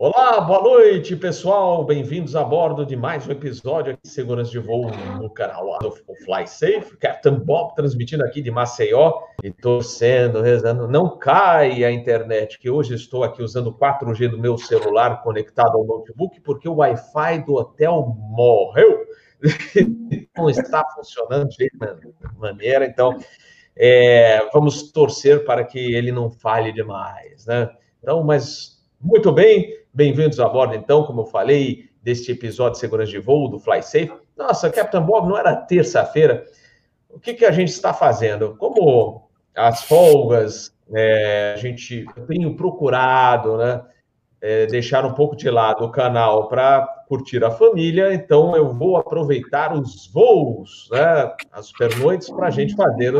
Olá, boa noite, pessoal. Bem-vindos a bordo de mais um episódio aqui de Segurança de Voo no canal do Fly Safe. Captain Bob transmitindo aqui de Maceió e torcendo, rezando. Não cai a internet, que hoje estou aqui usando o 4G do meu celular conectado ao notebook, porque o Wi-Fi do hotel morreu. Não está funcionando de maneira, então é, vamos torcer para que ele não falhe demais, né? Então, mas muito bem, Bem-vindos a bordo, então, como eu falei, deste episódio de segurança de voo do Fly Safe. Nossa, Captain Bob, não era terça-feira. O que, que a gente está fazendo? Como as folgas, é, a gente tenho procurado, né, é, deixar um pouco de lado o canal para curtir a família, então eu vou aproveitar os voos, né, as pernoites, para a gente fazer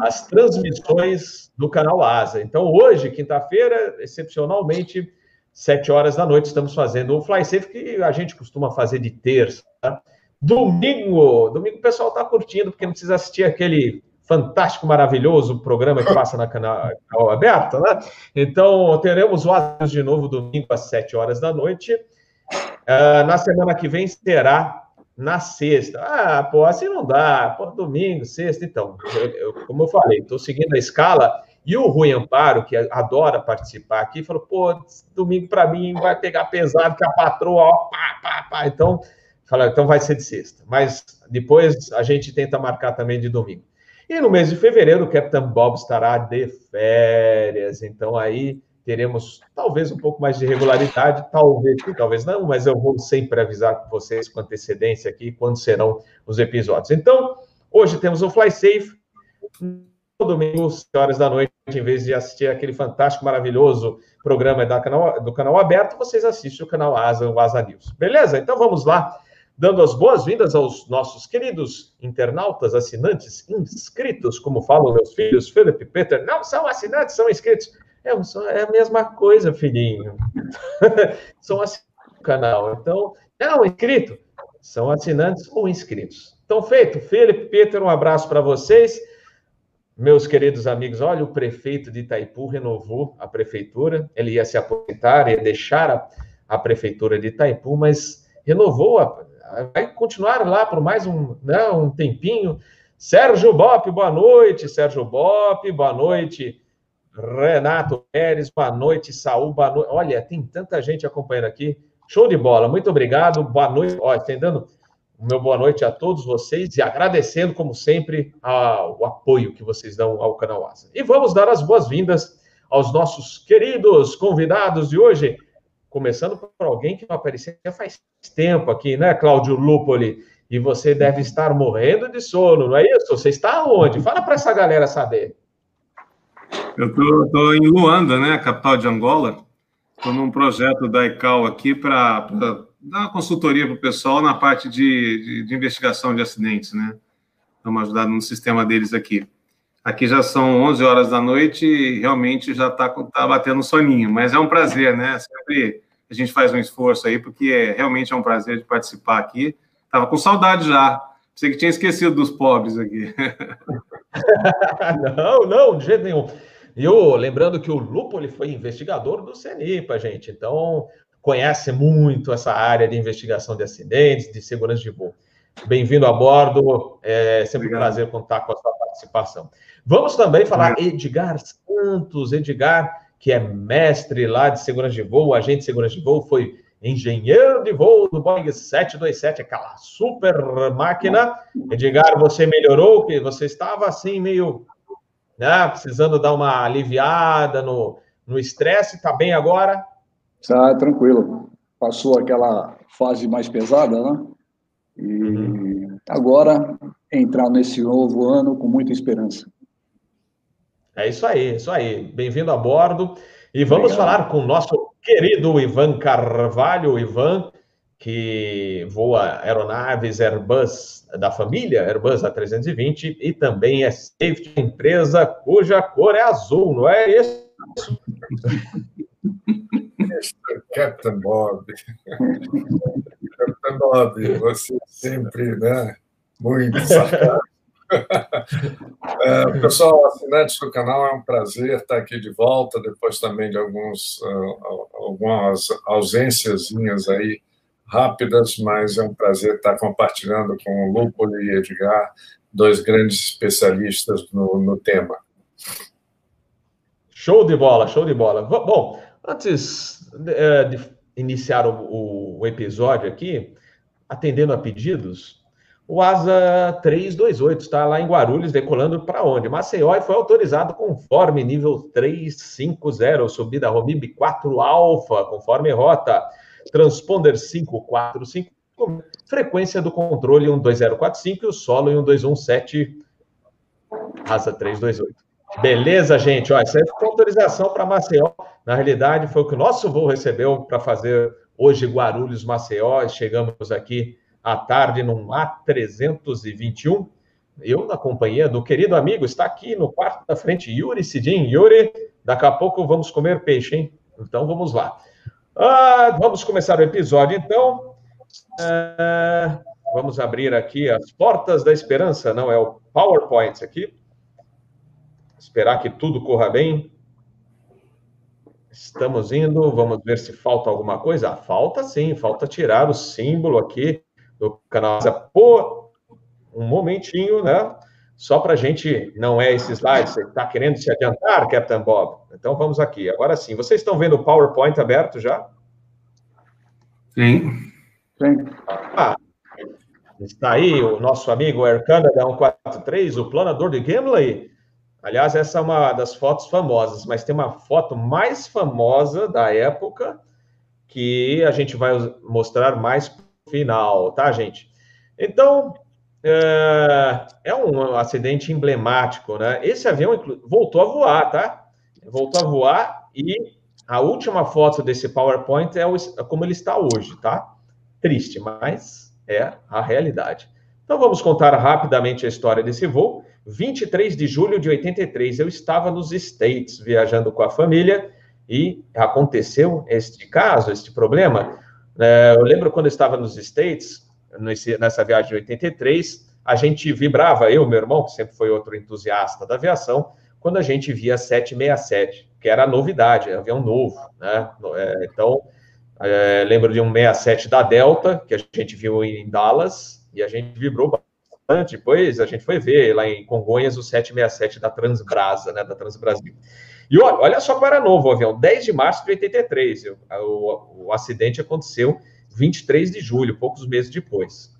as transmissões do canal Asa. Então, hoje, quinta-feira, excepcionalmente, sete horas da noite, estamos fazendo o Fly Safe, que a gente costuma fazer de terça. Tá? Domingo, domingo o pessoal está curtindo, porque não precisa assistir aquele fantástico, maravilhoso programa que passa na canal, aberto, né? Então, teremos o Asas de novo domingo às sete horas da noite. Uh, na semana que vem será na sexta. Ah, pô, assim não dá. Pô, domingo, sexta, então. Eu, eu, como eu falei, estou seguindo a escala e o Rui Amparo, que adora participar aqui, falou: pô, domingo para mim vai pegar pesado, que a patroa, ó, pá, pá, pá. Então, fala, então vai ser de sexta. Mas depois a gente tenta marcar também de domingo. E no mês de fevereiro, o Capitão Bob estará de férias. Então aí teremos talvez um pouco mais de regularidade, talvez, talvez não, mas eu vou sempre avisar vocês com antecedência aqui quando serão os episódios. Então, hoje temos o Fly Safe domingo, 6 horas da noite, em vez de assistir aquele fantástico, maravilhoso programa da canal, do canal aberto, vocês assistem o canal Asa, o Asa News. Beleza? Então vamos lá, dando as boas-vindas aos nossos queridos internautas, assinantes, inscritos, como falam meus filhos, Felipe e Peter. Não são assinantes, são inscritos. É, é a mesma coisa, filhinho. são assinantes do canal. Então, não, inscrito. São assinantes ou inscritos. Então, feito. Felipe, Peter, um abraço para vocês. Meus queridos amigos, olha, o prefeito de Itaipu renovou a prefeitura, ele ia se aposentar, ia deixar a, a prefeitura de Itaipu, mas renovou, a, vai continuar lá por mais um, né, um tempinho. Sérgio Bop, boa noite, Sérgio Bop, boa noite, Renato Pérez, boa noite, Saúl, boa noite. Olha, tem tanta gente acompanhando aqui. Show de bola, muito obrigado, boa noite. Olha, estendendo o meu boa noite a todos vocês e agradecendo, como sempre, a, o apoio que vocês dão ao canal Asa. E vamos dar as boas-vindas aos nossos queridos convidados de hoje, começando por alguém que não aparecia faz tempo aqui, né, Cláudio Lupoli? E você deve estar morrendo de sono, não é isso? Você está onde? Fala para essa galera saber. Eu estou em Luanda, né, capital de Angola. Estou num projeto da ICAO aqui para dar uma consultoria para o pessoal na parte de, de, de, investigação de acidentes, né? Estamos ajudando no sistema deles aqui. Aqui já são 11 horas da noite e realmente já está tá batendo soninho, mas é um prazer, né? Sempre a gente faz um esforço aí, porque é, realmente é um prazer de participar aqui. Estava com saudade já. Você que tinha esquecido dos pobres aqui. não, não, de jeito nenhum. E eu, lembrando que o Lupo ele foi investigador do CENIPA, gente. Então, conhece muito essa área de investigação de acidentes, de segurança de voo. Bem-vindo a bordo, é sempre Obrigado. um prazer contar com a sua participação. Vamos também falar Obrigado. Edgar Santos, Edgar, que é mestre lá de segurança de voo, agente de segurança de voo, foi engenheiro de voo do Boeing 727, aquela super máquina. Edgar, você melhorou, que você estava assim meio, né, precisando dar uma aliviada no no estresse, está bem agora? Tá tranquilo. Passou aquela fase mais pesada, né? E uhum. agora entrar nesse novo ano com muita esperança. É isso aí, isso aí. Bem-vindo a bordo. E vamos Obrigado. falar com o nosso querido Ivan Carvalho, Ivan, que voa aeronaves Airbus da família Airbus A320 e também é safety empresa cuja cor é azul, não é isso? Captain Bob. Captain Bob, você sempre, né? Muito sarcástico. é, pessoal, assinantes do canal, é um prazer estar aqui de volta, depois também de alguns, uh, algumas ausências aí rápidas, mas é um prazer estar compartilhando com o Lúpulo e Edgar, dois grandes especialistas no, no tema. Show de bola, show de bola. Bom, antes é, de iniciar o, o episódio aqui, atendendo a pedidos, o Asa 328 está lá em Guarulhos, decolando para onde? Maceió e foi autorizado conforme nível 350, subida Romib 4 Alfa, conforme rota, transponder 545, frequência do controle 12045 e o solo em 1217, Asa 328. Beleza, gente? Olha, essa é autorização para Maceió. Na realidade, foi o que o nosso voo recebeu para fazer hoje Guarulhos-Maceió. Chegamos aqui à tarde num A321. Eu, na companhia do querido amigo, está aqui no quarto da frente, Yuri Sidin. Yuri, daqui a pouco vamos comer peixe, hein? Então vamos lá. Ah, vamos começar o episódio, então. Ah, vamos abrir aqui as portas da esperança, não é o PowerPoint aqui. Esperar que tudo corra bem. Estamos indo, vamos ver se falta alguma coisa. Ah, falta sim, falta tirar o símbolo aqui do canal por um momentinho, né? Só para a gente, não é esse slide, você está querendo se adiantar, Captain Bob? Então vamos aqui. Agora sim, vocês estão vendo o PowerPoint aberto já? Sim. Sim. Ah, está aí o nosso amigo Air Canada 143, o planador de Gimli. Aliás, essa é uma das fotos famosas, mas tem uma foto mais famosa da época que a gente vai mostrar mais final, tá, gente? Então, é, é um acidente emblemático, né? Esse avião voltou a voar, tá? Voltou a voar e a última foto desse PowerPoint é, o, é como ele está hoje, tá? Triste, mas é a realidade. Então vamos contar rapidamente a história desse voo. 23 de julho de 83, eu estava nos States viajando com a família e aconteceu este caso, este problema. É, eu lembro quando eu estava nos States, nessa viagem de 83, a gente vibrava, eu, meu irmão, que sempre foi outro entusiasta da aviação, quando a gente via 767, que era a novidade, avião novo, né? É, então, é, lembro de um 67 da Delta, que a gente viu em Dallas, e a gente vibrou. Depois a gente foi ver lá em Congonhas o 767 da Transbrasa, né? Da Transbrasil. E olha só como era novo o avião, 10 de março de 83. O, o, o acidente aconteceu 23 de julho, poucos meses depois.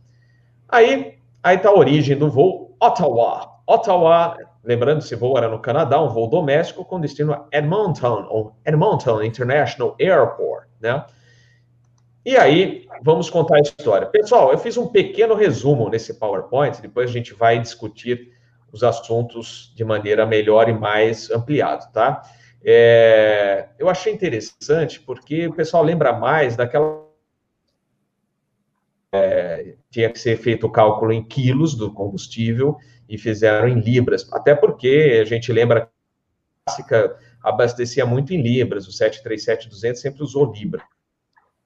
Aí, aí está a origem do voo Ottawa. Ottawa, lembrando, esse voo era no Canadá, um voo doméstico com destino a Edmonton, ou Edmonton International Airport, né? E aí, vamos contar a história. Pessoal, eu fiz um pequeno resumo nesse PowerPoint, depois a gente vai discutir os assuntos de maneira melhor e mais ampliada, tá? É, eu achei interessante porque o pessoal lembra mais daquela. É, tinha que ser feito o cálculo em quilos do combustível e fizeram em libras, até porque a gente lembra que a clássica abastecia muito em libras, o 737-200 sempre usou libra.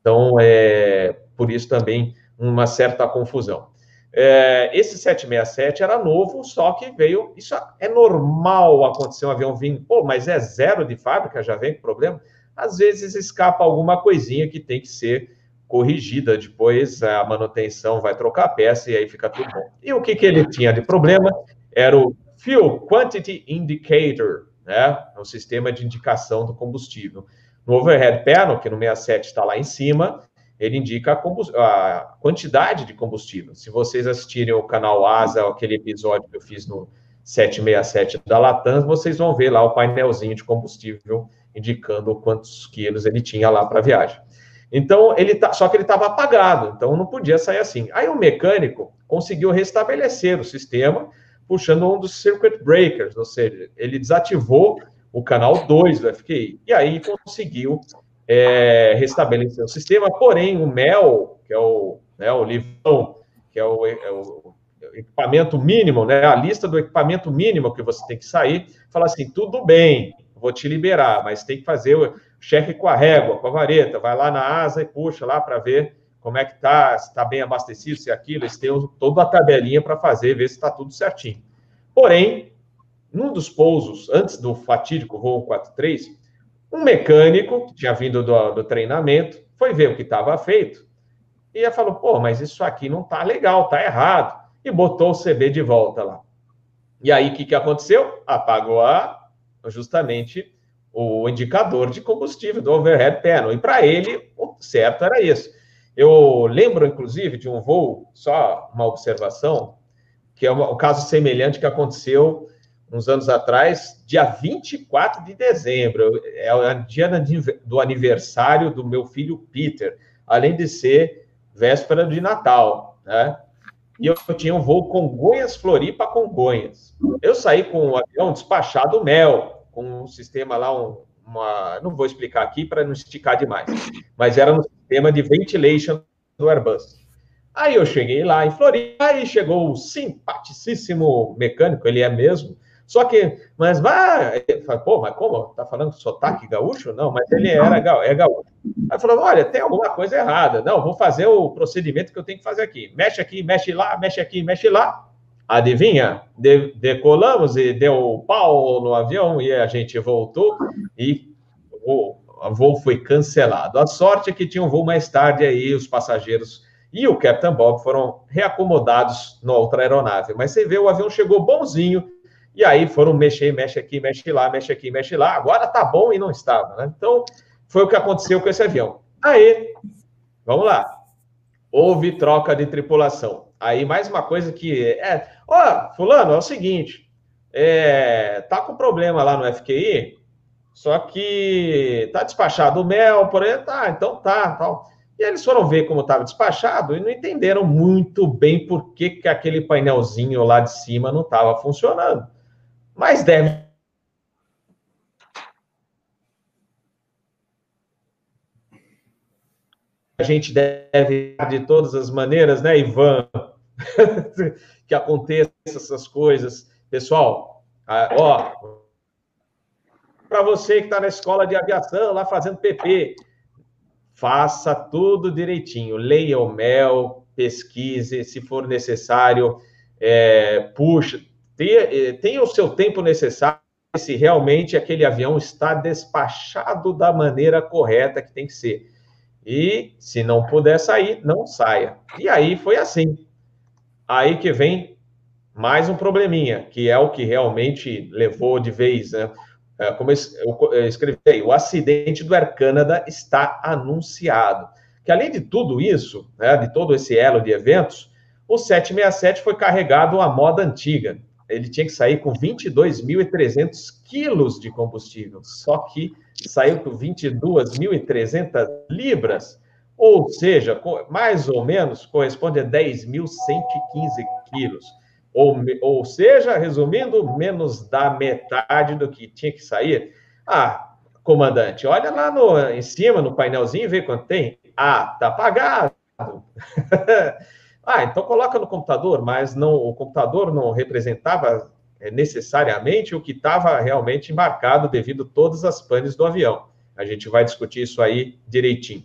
Então, é, por isso também uma certa confusão. É, esse 767 era novo, só que veio. Isso é normal acontecer um avião vindo, pô, mas é zero de fábrica, já vem com problema. Às vezes escapa alguma coisinha que tem que ser corrigida. Depois a manutenção vai trocar a peça e aí fica tudo bom. E o que, que ele tinha de problema? Era o Fuel Quantity Indicator, né? É sistema de indicação do combustível. No overhead panel, que no 67 está lá em cima, ele indica a, a, quantidade de combustível. Se vocês assistirem o canal Asa, aquele episódio que eu fiz no 767 da Latam, vocês vão ver lá o painelzinho de combustível indicando quantos quilos ele tinha lá para a viagem. Então, ele tá, só que ele estava apagado, então não podia sair assim. Aí o mecânico conseguiu restabelecer o sistema, puxando um dos circuit breakers, ou seja, ele desativou o canal 2 do FQI, e aí conseguiu é, restabelecer o sistema, porém o MEL, que é o, né, o livrão, que é o, é o, equipamento mínimo, né, a lista do equipamento mínimo que você tem que sair, fala assim, tudo bem, vou te liberar, mas tem que fazer o cheque com a régua, com a vareta, vai lá na asa e puxa lá para ver como é que tá, se está bem abastecido, se é aquilo, eles têm toda a tabelinha para fazer, ver se está tudo certinho. Porém, num dos pousos, antes do fatídico voo 43, um mecânico que tinha vindo do, do treinamento foi ver o que estava feito e falou: pô, mas isso aqui não tá legal, tá errado. E botou o CB de volta lá. E aí, o que, que aconteceu? Apagou a, justamente o indicador de combustível do overhead panel. E para ele, o certo era isso. Eu lembro, inclusive, de um voo, só uma observação, que é um caso semelhante que aconteceu uns anos atrás, dia 24 de dezembro. É o dia do aniversário do meu filho Peter, além de ser véspera de Natal, né? E eu tinha um voo Congonhas Floripa Congonhas. Eu saí com um avião despachado mel, com um sistema lá, um, uma. Não vou explicar aqui para não esticar demais, mas era um sistema de ventilation do Airbus. Aí eu cheguei lá em Floripa, aí chegou o simpaticíssimo mecânico, ele é mesmo, só que, mas vai, pô, mas como? Tá falando sotaque gaúcho? Não, mas ele era é gaúcho. Aí falou: olha, tem alguma coisa errada. Não, vou fazer o procedimento que eu tenho que fazer aqui. Mexe aqui, mexe lá, mexe aqui, mexe lá. Adivinha? De, decolamos e deu pau no avião e a gente voltou e o, o voo foi cancelado. A sorte é que tinha um voo mais tarde aí, os passageiros e o Captain Bob foram reacomodados na outra aeronave. Mas você vê, o avião chegou bonzinho, e aí foram mexer, mexe aqui, mexe lá, mexe aqui, mexe lá. Agora tá bom e não estava, né? Então, foi o que aconteceu com esse avião. Aí, vamos lá. Houve troca de tripulação. Aí, mais uma coisa que é. Ó, Fulano, é o seguinte: é, tá com problema lá no FQI, só que tá despachado o mel, por aí, tá, então tá, tal. E eles foram ver como estava despachado e não entenderam muito bem por que, que aquele painelzinho lá de cima não estava funcionando. Mas deve. A gente deve, de todas as maneiras, né, Ivan, que aconteça essas coisas. Pessoal, ó, para você que está na escola de aviação, lá fazendo PP, faça tudo direitinho, leia o mel, pesquise, se for necessário, é, puxa, tenha, é, tenha o seu tempo necessário se realmente aquele avião está despachado da maneira correta que tem que ser. E se não puder sair, não saia. E aí foi assim. Aí que vem mais um probleminha, que é o que realmente levou de vez, né? É, como eu escrevi aí, o acidente do Air Canada está anunciado. Que além de tudo isso, né, de todo esse elo de eventos, o 767 foi carregado à moda antiga. Ele tinha que sair com 22.300 quilos de combustível, só que saiu com 22.300 libras, ou seja, mais ou menos corresponde a 10.115 quilos. Ou, ou seja, resumindo, menos da metade do que tinha que sair. Ah, comandante, olha lá no, em cima, no painelzinho, vê quanto tem. Ah, tá apagado. ah, então coloca no computador, mas não, o computador não representava é, necessariamente o que estava realmente embarcado devido a todas as panes do avião. A gente vai discutir isso aí direitinho.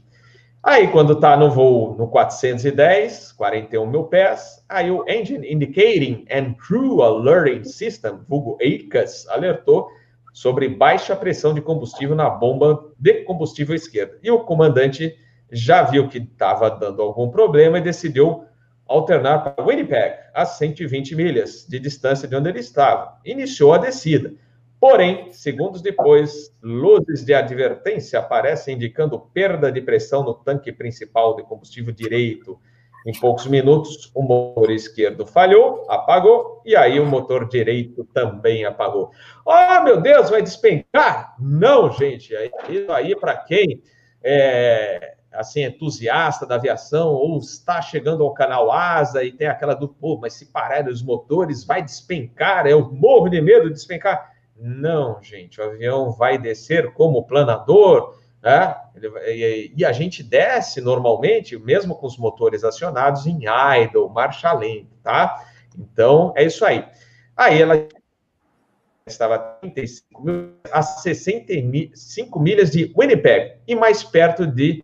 Aí, quando está no voo no 410, 41 mil pés, aí o Engine Indicating and Crew Alerting System, vulgo EICAS, alertou sobre baixa pressão de combustível na bomba de combustível esquerda. E o comandante já viu que estava dando algum problema e decidiu alternar para Winnipeg, a 120 milhas de distância de onde ele estava. Iniciou a descida. Porém, segundos depois, luzes de advertência aparecem indicando perda de pressão no tanque principal de combustível direito. Em poucos minutos, o motor esquerdo falhou, apagou, e aí o motor direito também apagou. Oh, meu Deus, vai despencar? Não, gente, isso aí para quem é assim entusiasta da aviação ou está chegando ao canal Asa e tem aquela do, pô, mas se pararem os motores, vai despencar, eu morro de medo de despencar. Não, gente, o avião vai descer como planador, né? E, a gente desce normalmente, mesmo com os motores acionados, em idle, marcha lenta, tá? Então, é isso aí. Aí ela estava a 35 mil, a 65 milhas de Winnipeg e mais perto de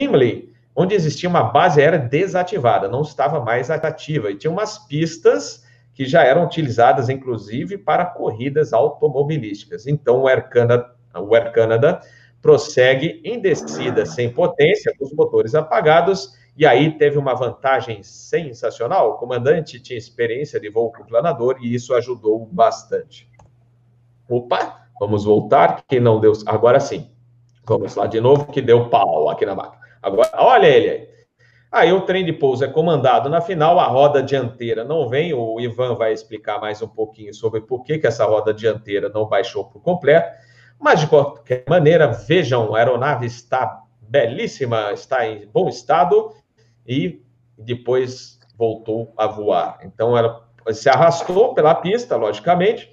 Gimli, onde existia uma base aérea desativada, não estava mais ativa, e tinha umas pistas que já eram utilizadas, inclusive, para corridas automobilísticas. Então, o Air Canada, o Air Canada prossegue em descida sem potência, com os motores apagados, e aí teve uma vantagem sensacional. O comandante tinha experiência de voo com planador e isso ajudou bastante. Opa, vamos voltar, que não deu. Agora sim. Vamos lá de novo, que deu pau aqui na máquina. Agora, olha ele aí. Aí o trem de pouso é comandado na final, a roda dianteira não vem. O Ivan vai explicar mais um pouquinho sobre por que, que essa roda dianteira não baixou por completo. Mas, de qualquer maneira, vejam, a aeronave está belíssima, está em bom estado e depois voltou a voar. Então, ela se arrastou pela pista, logicamente,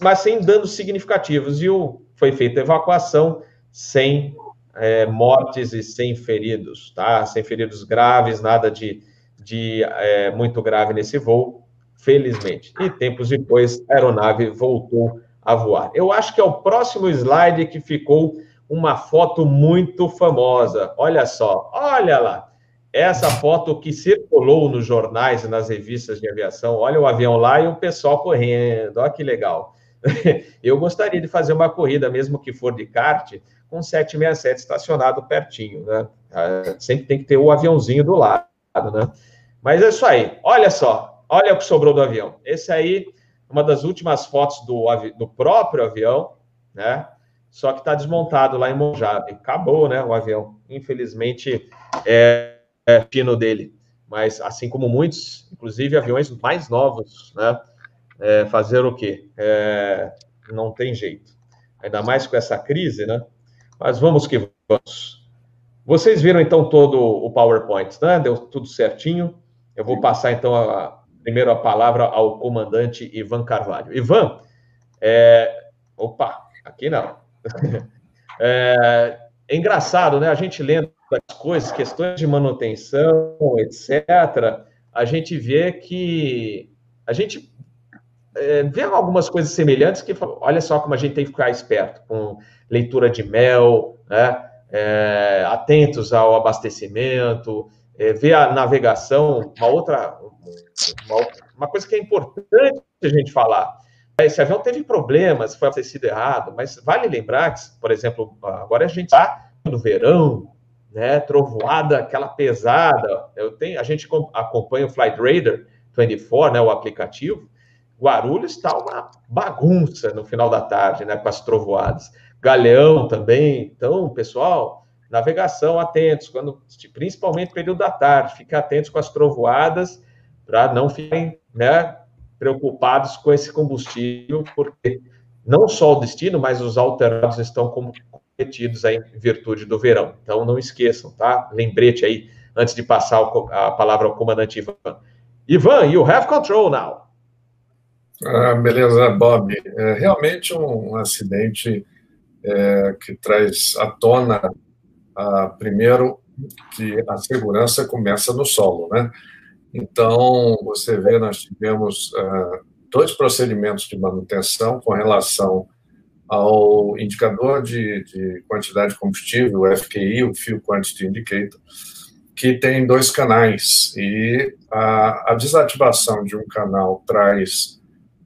mas sem danos significativos. E o, foi feita a evacuação sem é, mortes e sem feridos, tá? Sem feridos graves, nada de, de é, muito grave nesse voo, felizmente. E tempos depois, a aeronave voltou a voar. Eu acho que é o próximo slide que ficou uma foto muito famosa. Olha só, olha lá. Essa foto que circulou nos jornais e nas revistas de aviação. Olha o avião lá e o pessoal correndo. Olha que legal. Eu gostaria de fazer uma corrida, mesmo que for de kart, com 767 estacionado pertinho, né? Ah, sempre tem que ter o aviãozinho do lado, né? Mas é isso aí. Olha só, olha o que sobrou do avião. Esse aí, uma das últimas fotos do, do próprio avião, né? Só que está desmontado lá em Mojave. Acabou, né? O avião. Infelizmente, é, é fino dele. Mas, assim como muitos, inclusive aviões mais novos, né? É, fazer o quê? É, não tem jeito. Ainda mais com essa crise, né? Mas vamos que vamos. Vocês viram então todo o PowerPoint, né? Deu tudo certinho. Eu vou passar então a, primeiro a palavra ao comandante Ivan Carvalho. Ivan, é... opa, aqui não. é... é engraçado, né? A gente lendo as coisas, questões de manutenção, etc. A gente vê que a gente é, vê algumas coisas semelhantes que olha só como a gente tem que ficar esperto com leitura de mel, né? É, atentos ao abastecimento, é, ver a navegação, uma outra, uma, uma, coisa que é importante a gente falar. Esse avião teve problemas, foi abastecido errado, mas vale lembrar que, por exemplo, agora a gente está no verão, né, trovoada, aquela pesada. Eu tenho, a gente acompanha o Flight Radar 24, né, o aplicativo. Guarulhos está uma bagunça no final da tarde, né, com as trovoadas. Galeão também. Então, pessoal, navegação, atentos, quando, principalmente período da tarde, fiquem atentos com as trovoadas para não ficarem né, preocupados com esse combustível, porque não só o destino, mas os alterados estão comprometidos aí em virtude do verão. Então, não esqueçam, tá? Lembrete aí, antes de passar a palavra ao comandante Ivan. Ivan, you have control now. Ah, beleza, Bob. É realmente um acidente é, que traz à tona, a, primeiro, que a segurança começa no solo, né? Então, você vê, nós tivemos uh, dois procedimentos de manutenção com relação ao indicador de, de, quantidade de combustível, o FQI, o Fuel Quantity Indicator, que tem dois canais, e a, a desativação de um canal traz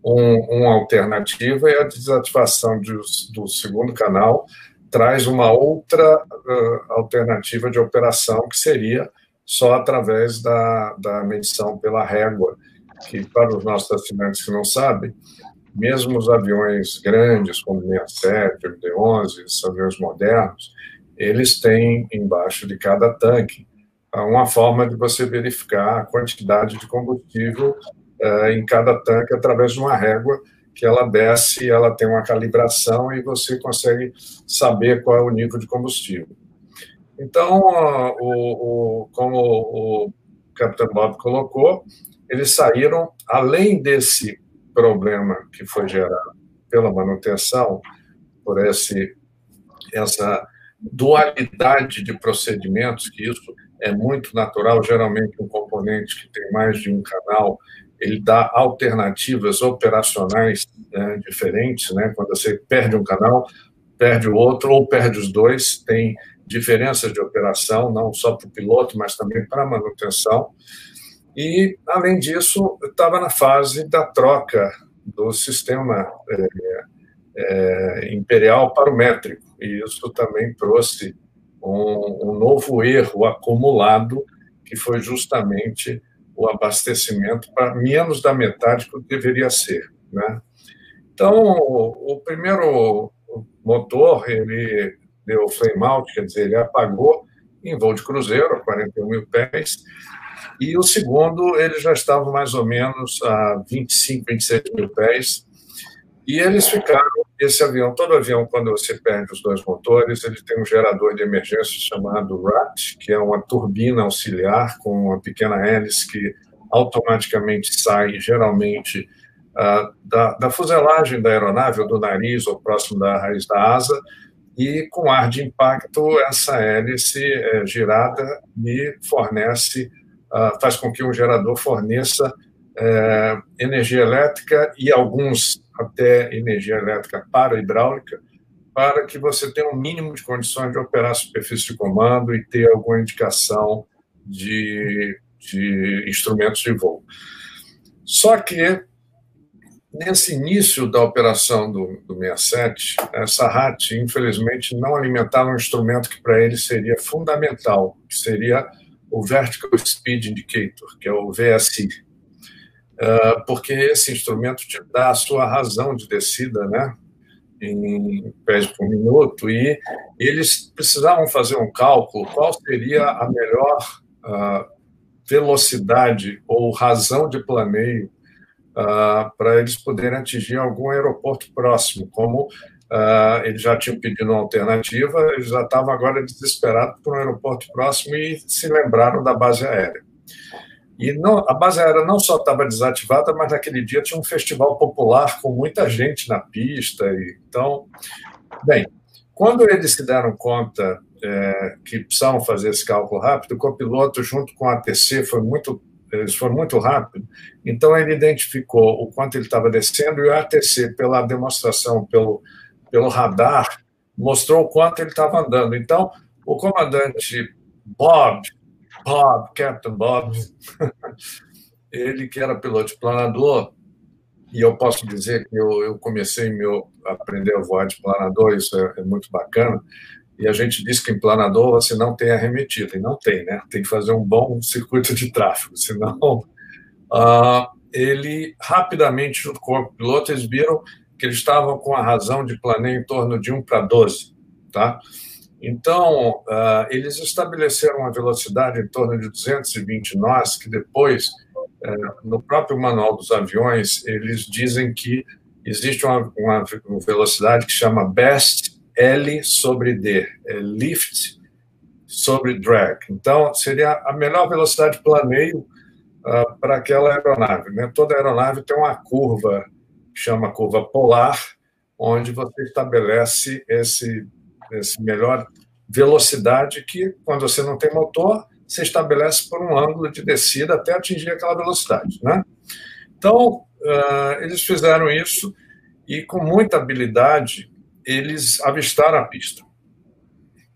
um, uma alternativa e a desativação de, do segundo canal traz uma outra uh, alternativa de operação, que seria só através da, da medição pela régua, que para os nossos assinantes que não sabem, mesmo os aviões grandes, como o 67, o MD-11, esses aviões modernos, eles têm embaixo de cada tanque uma forma de você verificar a quantidade de combustível é, em cada tanque através de uma régua que ela desce, ela tem uma calibração e você consegue saber qual é o nível de combustível. Então, o, o, como o Capitão Bob colocou, eles saíram, além desse problema que foi gerado pela manutenção, por esse, essa dualidade de procedimentos, que isso é muito natural, geralmente um componente que tem mais de um canal, ele dá alternativas operacionais né, diferentes, né? Quando você perde um canal, perde o outro ou perde os dois, tem diferenças de operação, não só para o piloto, mas também para a manutenção. E, além disso, estava na fase da troca do sistema é, é, imperial para o métrico, e isso também trouxe um, um novo erro acumulado, que foi justamente o abastecimento para menos da metade que deveria ser. Né? Então, o, o primeiro motor, ele deu flame out, quer dizer, ele apagou em voo de cruzeiro, a 41 mil pés, e o segundo, ele já estava mais ou menos a 25, 26 mil pés, e eles ficaram, esse avião, todo avião, quando você perde os dois motores, ele tem um gerador de emergência chamado RAT, que é uma turbina auxiliar com uma pequena hélice que automaticamente sai, geralmente, uh, da, da fuselagem da aeronave, ou do nariz, ou próximo da raiz da asa, e com ar de impacto, essa hélice é girada e fornece, uh, faz com que o gerador forneça é, energia elétrica e alguns até energia elétrica para hidráulica, para que você tenha um mínimo de condições de operar a superfície de comando e ter alguma indicação de, de instrumentos de voo. Só que, nesse início da operação do, do 67, essa RAT, infelizmente, não alimentava um instrumento que para ele seria fundamental, que seria o Vertical Speed Indicator, que é o VSI, porque esse instrumento te dá a sua razão de descida, né? em pés por minuto, e eles precisavam fazer um cálculo qual seria a melhor uh, velocidade ou razão de planeio uh, para eles poderem atingir algum aeroporto próximo, como uh, eles já tinham pedido uma alternativa, eles já estavam agora desesperados por um aeroporto próximo e se lembraram da base aérea. E não, a base aérea não só estava desativada, mas naquele dia tinha um festival popular com muita gente na pista. E, então, bem, quando eles se deram conta é, que precisavam fazer esse cálculo rápido, o copiloto, junto com a ATC, foi muito, eles foram muito rápido, então ele identificou o quanto ele estava descendo e o ATC, pela demonstração, pelo, pelo radar, mostrou o quanto ele estava andando. Então, o comandante Bob, Bob, Captain Bob, ele que era piloto planador, e eu posso dizer que eu, eu comecei meu, a aprender a voar de planador, isso é, é, muito bacana, e a gente diz que em planador você não tem arremetida, e não tem, né? Tem que fazer um bom circuito de tráfego, senão... Uh, ele rapidamente, junto com o piloto, eles viram que eles estavam com a razão de planeio em torno de 1 para 12, tá? Então, uh, eles estabeleceram uma velocidade em torno de 220 nós, que depois, uh, no próprio manual dos aviões, eles dizem que existe uma, uma velocidade que chama best L sobre D, é lift sobre drag. Então, seria a melhor velocidade de planeio uh, para aquela aeronave. Né? Toda aeronave tem uma curva, que chama curva polar, onde você estabelece esse esse melhor velocidade que, quando você não tem motor, você estabelece por um ângulo de descida até atingir aquela velocidade. Né? Então, uh, eles fizeram isso e, com muita habilidade, eles avistaram a pista.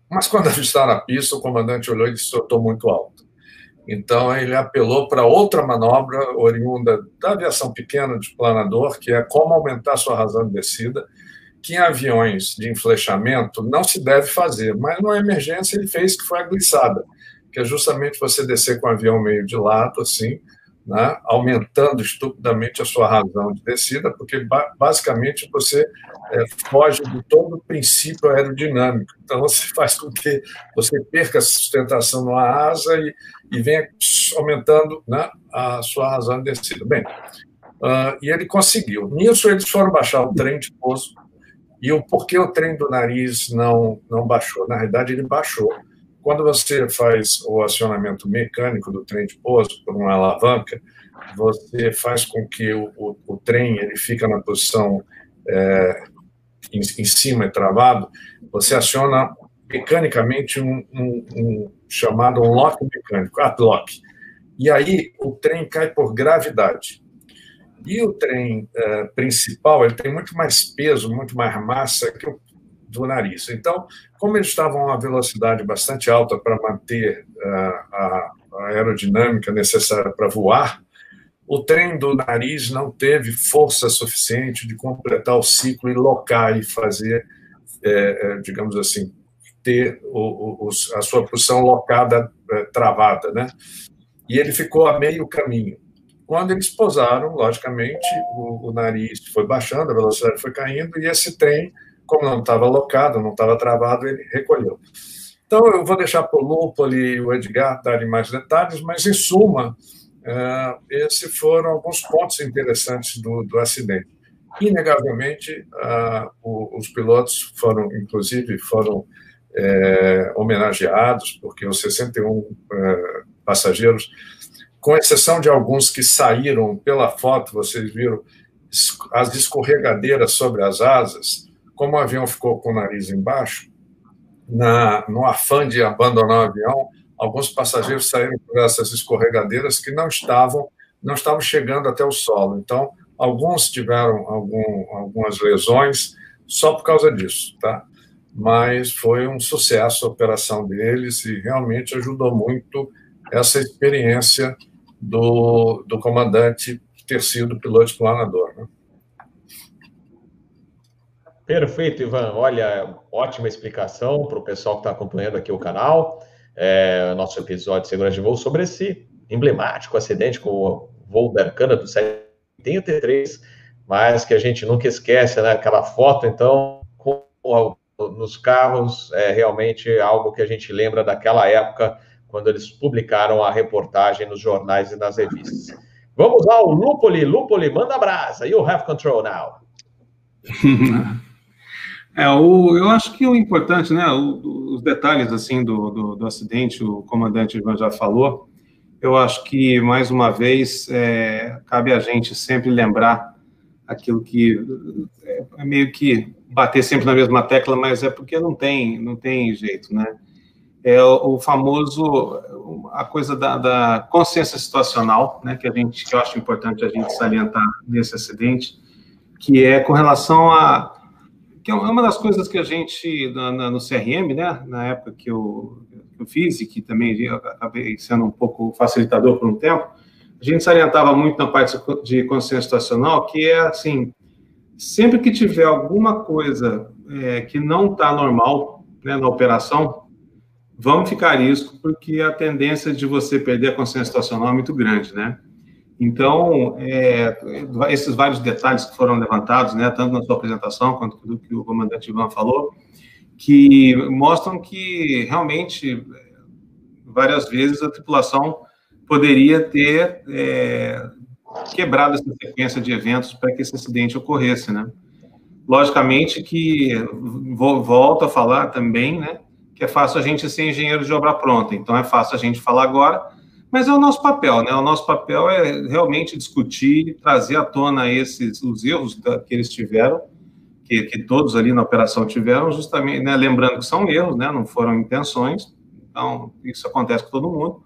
Mas, quando avistaram a pista, o comandante olhou e disse: Eu estou muito alto. Então, ele apelou para outra manobra oriunda da aviação pequena de planador, que é como aumentar sua razão de descida que em aviões de enflechamento não se deve fazer, mas numa emergência ele fez que foi a glissada, que é justamente você descer com o avião meio de lado, assim, né, aumentando estupidamente a sua razão de descida, porque basicamente você é, foge de todo o princípio aerodinâmico. Então você faz com que você perca a sustentação numa asa e, e venha aumentando né, a sua razão de descida. Bem, uh, e ele conseguiu. Nisso eles foram baixar o trem de pouso e o porquê o trem do nariz não, não baixou? Na realidade, ele baixou. Quando você faz o acionamento mecânico do trem de pouso por uma alavanca, você faz com que o, o, o trem ele fica na posição é, em, em, cima e travado, você aciona mecanicamente um, um, um chamado lock mecânico, lock. E aí o trem cai por gravidade. E o trem uh, principal ele tem muito mais peso, muito mais massa que o do nariz. Então, como eles estavam a uma velocidade bastante alta para manter uh, a, a, aerodinâmica necessária para voar, o trem do nariz não teve força suficiente de completar o ciclo e locar e fazer, é, digamos assim, ter o, o, a sua posição locada, é, travada, né? E ele ficou a meio caminho. Quando eles pousaram, logicamente, o, o nariz foi baixando, a velocidade foi caindo, e esse trem, como não estava locado, não estava travado, ele recolheu. Então, eu vou deixar para o Lupo e o Edgar darem mais detalhes, mas, em suma, uh, esses foram alguns pontos interessantes do, do acidente. Inegavelmente, uh, os pilotos foram, inclusive, foram é, homenageados, porque os 61 é, passageiros, com exceção de alguns que saíram pela foto, vocês viram as escorregadeiras sobre as asas, como o avião ficou com o nariz embaixo, na, no afã de abandonar o avião, alguns passageiros saíram por essas escorregadeiras que não estavam não estavam chegando até o solo. Então, alguns tiveram algum, algumas lesões só por causa disso, tá? Mas foi um sucesso a operação deles e realmente ajudou muito essa experiência do, do comandante ter sido piloto planador. Né? Perfeito, Ivan. Olha, ótima explicação para o pessoal que está acompanhando aqui o canal. É, nosso episódio de segurança de voo sobre esse emblemático acidente com o voo da Arcana do 73, mas que a gente nunca esquece, né? Aquela foto, então, com, nos carros, é realmente algo que a gente lembra daquela época, quando eles publicaram a reportagem nos jornais e nas revistas. Vamos ao Lupoli. Lupoli, manda brasa. You have control now. É, o, eu acho que o importante, né, o, os detalhes, assim, do, do, do, acidente, o comandante Ivan já falou, eu acho que, mais uma vez, é, cabe a gente sempre lembrar aquilo que é, é meio que bater sempre na mesma tecla, mas é porque não tem, não tem jeito, né? É o, famoso, a coisa da, da, consciência situacional, né, que a gente, que eu acho importante a gente salientar nesse acidente, que é com relação a que é uma das coisas que a gente, na, na, no CRM, né, na época que eu, eu fiz, e que também acabei sendo um pouco facilitador por um tempo, a gente salientava muito na parte de consciência situacional, que é assim, sempre que tiver alguma coisa é, que não está normal né, na operação, vamos ficar risco, porque a tendência de você perder a consciência situacional é muito grande, né? Então, é, esses vários detalhes que foram levantados, né, tanto na sua apresentação quanto do que o comandante Ivan falou, que mostram que realmente várias vezes a tripulação poderia ter é, quebrado essa sequência de eventos para que esse acidente ocorresse, né? Logicamente que volto a falar também, né, que é fácil a gente ser engenheiro de obra pronta. Então é fácil a gente falar agora, mas é o nosso papel, né? O nosso papel é realmente discutir, trazer à tona esses os erros que eles tiveram, que, que todos ali na operação tiveram, justamente, né? lembrando que são erros, né? Não foram intenções. Então isso acontece com todo mundo.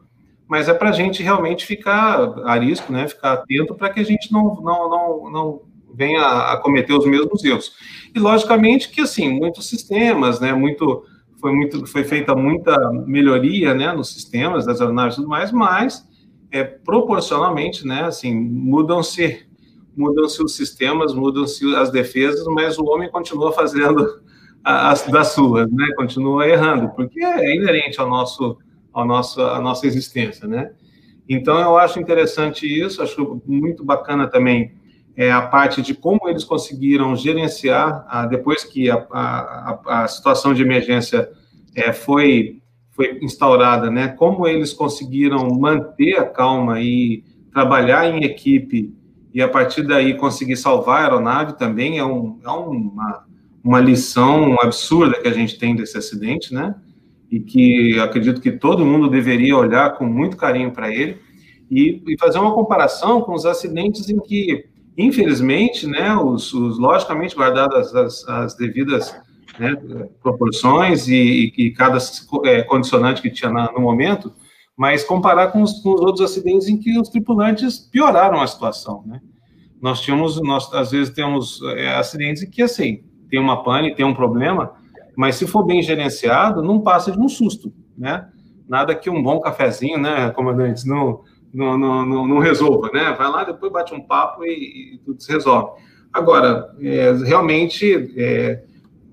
Mas é para a gente realmente ficar a risco, né? Ficar atento para que a gente não, não, não, não venha a cometer os mesmos erros. E logicamente que assim muitos sistemas, né? Muito foi, muito, foi feita muita melhoria né, nos sistemas das aeronaves e tudo mais, mas é, proporcionalmente, né, assim, mudam-se mudam-se os sistemas, mudam-se as defesas, mas o homem continua fazendo as das suas, né, continua errando, porque é inerente ao nosso, ao nosso, à nossa existência, né. Então, eu acho interessante isso, acho muito bacana também é, a parte de como eles conseguiram gerenciar, a, depois que a, a, a, situação de emergência é, foi, foi instaurada, né, como eles conseguiram manter a calma e trabalhar em equipe e, a partir daí, conseguir salvar a aeronave também é, um, é uma, uma lição absurda que a gente tem desse acidente, né, e que acredito que todo mundo deveria olhar com muito carinho para ele e, e fazer uma comparação com os acidentes em que Infelizmente, né, os, os logicamente guardadas as, as devidas né, proporções e, e, cada é, condicionante que tinha na, no momento, mas comparar com os, com os, outros acidentes em que os tripulantes pioraram a situação, né? Nós tínhamos, nós às vezes temos é, acidentes em que, assim, tem uma pane, tem um problema, mas se for bem gerenciado, não passa de um susto, né? Nada que um bom cafezinho, né, comandante, não, não, não, não, resolva, né? Vai lá, depois bate um papo e, e tudo se resolve. Agora, é, realmente, é,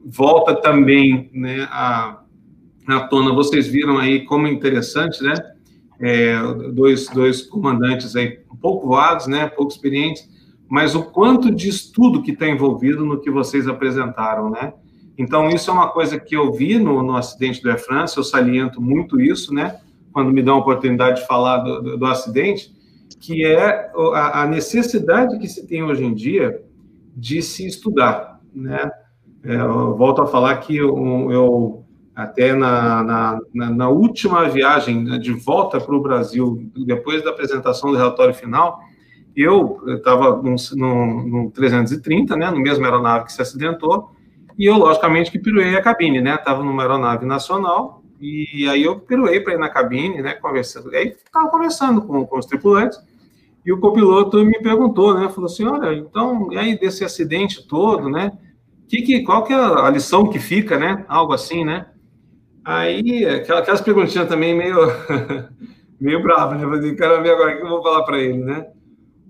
volta também né, a, à tona, vocês viram aí como é interessante, né? É, dois, dois comandantes aí pouco voados, né, pouco experientes, mas o quanto de estudo que está envolvido no que vocês apresentaram, né? Então, isso é uma coisa que eu vi no, no acidente do Air France, eu saliento muito isso, né? Quando me dão a oportunidade de falar do, do, do acidente, que é a, a, necessidade que se tem hoje em dia de se estudar, né? É, volto a falar que eu, eu até na, na, na, última viagem né, de volta para o Brasil, depois da apresentação do relatório final, eu estava no 330, né, no mesmo aeronave que se acidentou, e eu, logicamente, que piruei a cabine, né? Estava numa aeronave nacional, e aí eu piruei para ir na cabine, né? Conversando. Aí estava conversando com, com os tripulantes, e o copiloto me perguntou, né? Falou assim: olha, então, e aí desse acidente todo, né? Que, que, qual que é a lição que fica, né? Algo assim, né? Aí, aquelas perguntinhas também meio, meio bravas, né? Falei, ver agora o que eu vou falar para ele, né?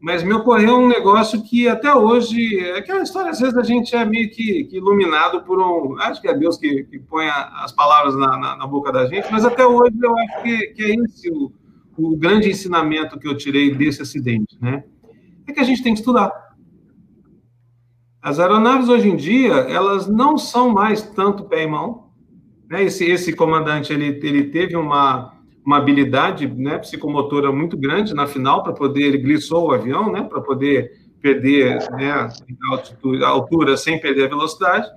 Mas me ocorreu um negócio que até hoje, é aquela história, às vezes a gente é meio que, que iluminado por um, acho que é Deus que, que põe as palavras na, na, na, boca da gente, mas até hoje eu acho que, que é esse o, o grande ensinamento que eu tirei desse acidente, né? É que a gente tem que estudar. As aeronaves hoje em dia, elas não são mais tanto pé e mão, né? Esse, esse comandante, ele, ele teve uma uma habilidade né, psicomotora muito grande na final para poder, ele glissou o avião, né, para poder perder né, a, a altura sem perder a velocidade.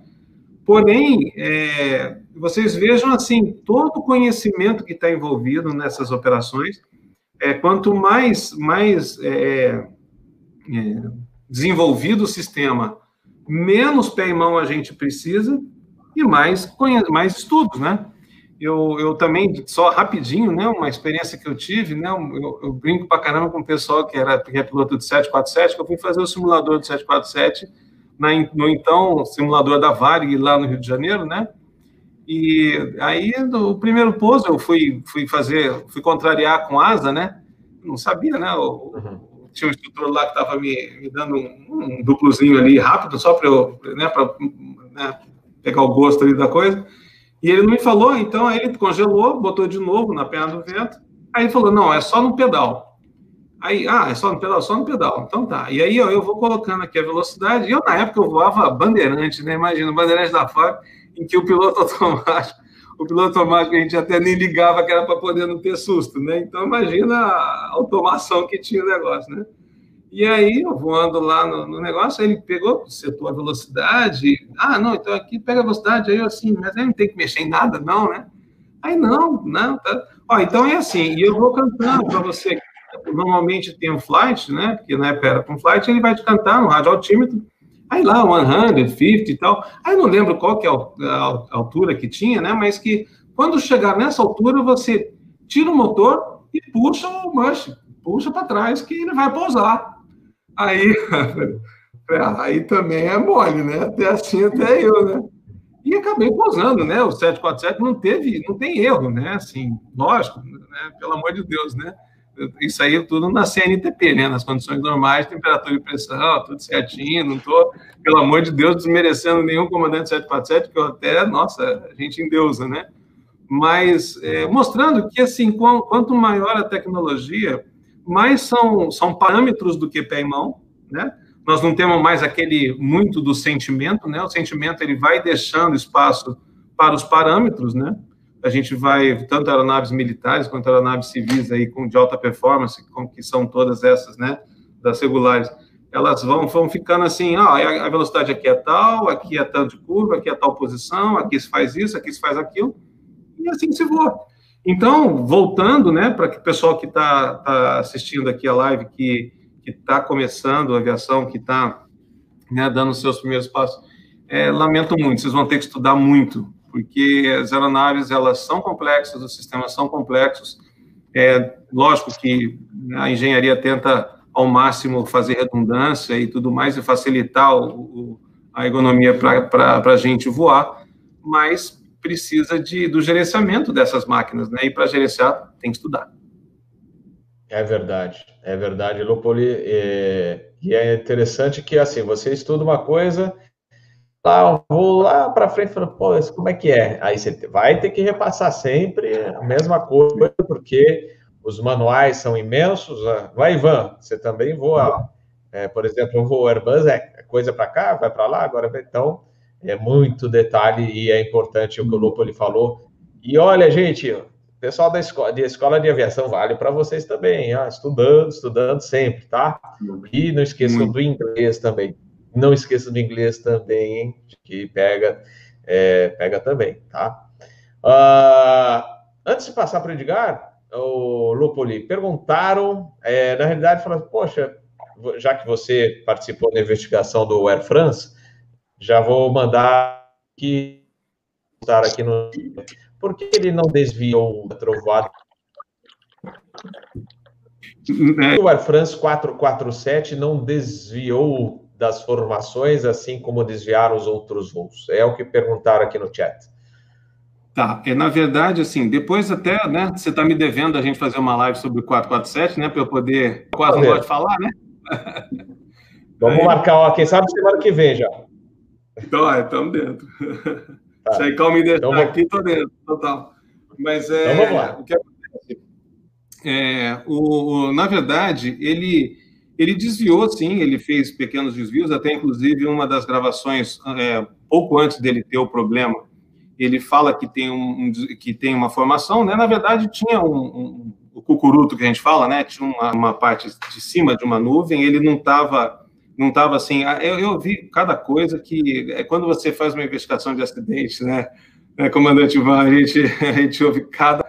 Porém, é, vocês vejam assim, todo o conhecimento que está envolvido nessas operações, é, quanto mais, mais é, é, desenvolvido o sistema, menos pé e mão a gente precisa e mais, mais estudos, né? Eu, eu também, só rapidinho, né, uma experiência que eu tive, né, eu, eu brinco pra caramba com o pessoal que era que é piloto de 747, que eu fui fazer o simulador do 747 na, no então simulador da Varig lá no Rio de Janeiro, né, e aí no primeiro pouso eu fui, fui fazer, fui contrariar com asa, né, não sabia, né, o, uhum. tinha um instrutor lá que estava me, me, dando um, um, duplozinho ali rápido, só para eu, né, para né, pegar o gosto ali da coisa, e ele não me falou, então aí ele congelou, botou de novo na perna do vento. Aí ele falou: não, é só no pedal. Aí, ah, é só no pedal, só no pedal. Então tá. E aí ó, eu vou colocando aqui a velocidade. E eu, na época, eu voava bandeirante, né? Imagina, bandeirante da FAB, em que o piloto automático, o piloto automático a gente até nem ligava que era para poder não ter susto, né? Então imagina a automação que tinha o negócio, né? E aí, eu voando lá no, no negócio, ele pegou, setou a velocidade. Ah, não, então aqui pega a velocidade. Aí eu assim, mas aí não tem que mexer em nada, não, né? Aí não, não. Tá. Ó, então é assim, e eu vou cantando para você. Normalmente tem um flight, né? Porque na época era com flight, ele vai te cantar no rádio altímetro. Aí lá, 150 e tal. Aí não lembro qual que é a altura que tinha, né? Mas que quando chegar nessa altura, você tira o motor e puxa o manche, puxa para trás que ele vai pousar. Aí, aí também é mole, né? Até assim, até eu, né? E acabei posando, né? O 747 não teve, não tem erro, né? Assim, lógico, né? pelo amor de Deus, né? Isso aí tudo na CNTP, né? Nas condições normais, temperatura e pressão, tudo certinho. Não estou, pelo amor de Deus, desmerecendo nenhum comandante 747, que eu até, nossa, a gente endeusa, né? Mas é, mostrando que, assim, quanto maior a tecnologia, mais são, são parâmetros do que pé e mão, né? Nós não temos mais aquele muito do sentimento, né? O sentimento ele vai deixando espaço para os parâmetros, né? A gente vai tanto aeronaves militares quanto aeronaves civis aí com de alta performance, com que são todas essas, né? Das regulares, elas vão, vão ficando assim, ó, a velocidade aqui é tal, aqui é tanto de curva, aqui é tal posição, aqui se faz isso, aqui se faz aquilo, e assim se voa. Então, voltando, né, para o pessoal que está tá assistindo aqui a live, que está começando a aviação, que está né, dando seus primeiros passos, é, lamento muito, vocês vão ter que estudar muito, porque as aeronaves, elas são complexas, os sistemas são complexos, é lógico que a engenharia tenta ao máximo fazer redundância e tudo mais, e facilitar o, o, a ergonomia para a gente voar, mas precisa de, do gerenciamento dessas máquinas, né? E para gerenciar, tem que estudar. É verdade, é verdade, Lupoli. É, e é interessante que, assim, você estuda uma coisa, lá, vou lá para frente, falando, pô, como é que é? Aí você vai ter que repassar sempre a mesma coisa, porque os manuais são imensos. Vai, Ivan, você também voa, é, por exemplo, o Airbus é coisa para cá, vai para lá, agora então é muito detalhe e é importante o que o Lupoli falou. E olha, gente, pessoal da escola de, escola de aviação vale para vocês também, ah, estudando, estudando sempre, tá? E não esqueçam do inglês também. Não esqueçam do inglês também, hein? Que pega, é, pega também, tá? Uh, antes de passar para o Edgar, o Lupoli, perguntaram, é, na realidade, falaram, poxa, já que você participou da investigação do Air France, já vou mandar que estar aqui no. Por que ele não desviou o trovoada? É. O Air France 447 não desviou das formações, assim como desviaram os outros voos? É o que perguntaram aqui no chat. Tá, é, na verdade, assim, depois até, né, você está me devendo a gente fazer uma live sobre o 447, né, para eu poder, quase não gosto de falar, né? Vamos aí... marcar, ó, quem sabe semana que vem já. Então, estamos dentro. Tá. Se aí calma me deixar então, aqui, estou dentro, total. Mas é, então, vamos lá. o que acontece? É, o, o, na verdade, ele, ele desviou, sim, ele fez pequenos desvios, até inclusive uma das gravações, é, pouco antes dele ter o problema, ele fala que tem, um, um, que tem uma formação, né? Na verdade, tinha um, um o cucuruto que a gente fala, né? Tinha uma, uma parte de cima de uma nuvem, ele não estava não tava assim. Ah, eu, eu vi cada coisa que é quando você faz uma investigação de acidente, né? É, comandante Ivan, a gente, a gente ouve cada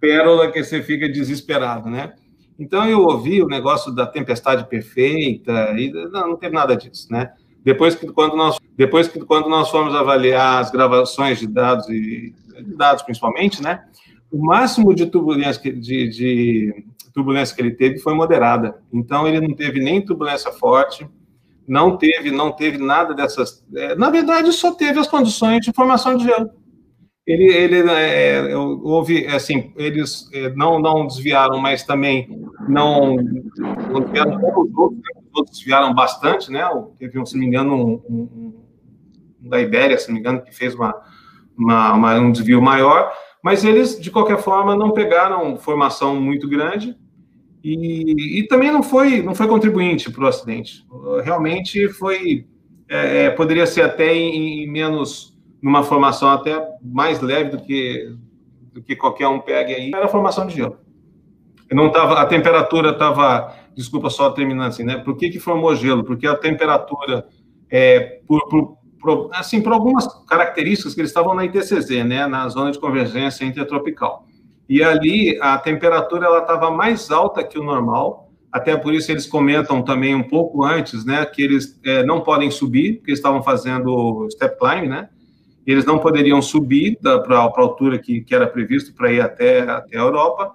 pérola que você fica desesperado, né? Então eu ouvi o negócio da tempestade perfeita e não, não teve nada disso, né? Depois que quando nós depois que quando nós fomos avaliar as gravações de dados e de dados principalmente, né? O máximo de turbulência que, de, de turbulência que ele teve foi moderada. Então ele não teve nem turbulência forte, não teve não teve nada dessas. É, na verdade, só teve as condições de formação de gelo. Ele, ele é, houve assim, eles é, não não desviaram, mas também não, não desviaram outros, né? outros desviaram bastante, né? Teve, se não me engano, um, um, um, da Ibéria, se não me engano, que fez uma, uma, uma, um desvio maior, mas eles, de qualquer forma, não pegaram formação muito grande e, e também não foi, não foi contribuinte para o acidente. Realmente foi, é, é, poderia ser até em, em menos, numa formação até mais leve do que, do que qualquer um pegue aí, era formação de gelo. Não tava, a temperatura estava desculpa só terminando assim, né? Por que, que formou gelo? Porque a temperatura, é, por, por, por, assim, por algumas características que eles estavam na ITCZ, né? Na zona de convergência intertropical. E ali a temperatura ela estava mais alta que o normal, até por isso eles comentam também um pouco antes, né? Que eles é, não podem subir, porque estavam fazendo step climb, né? Eles não poderiam subir para a altura que, que era previsto para ir até, até a Europa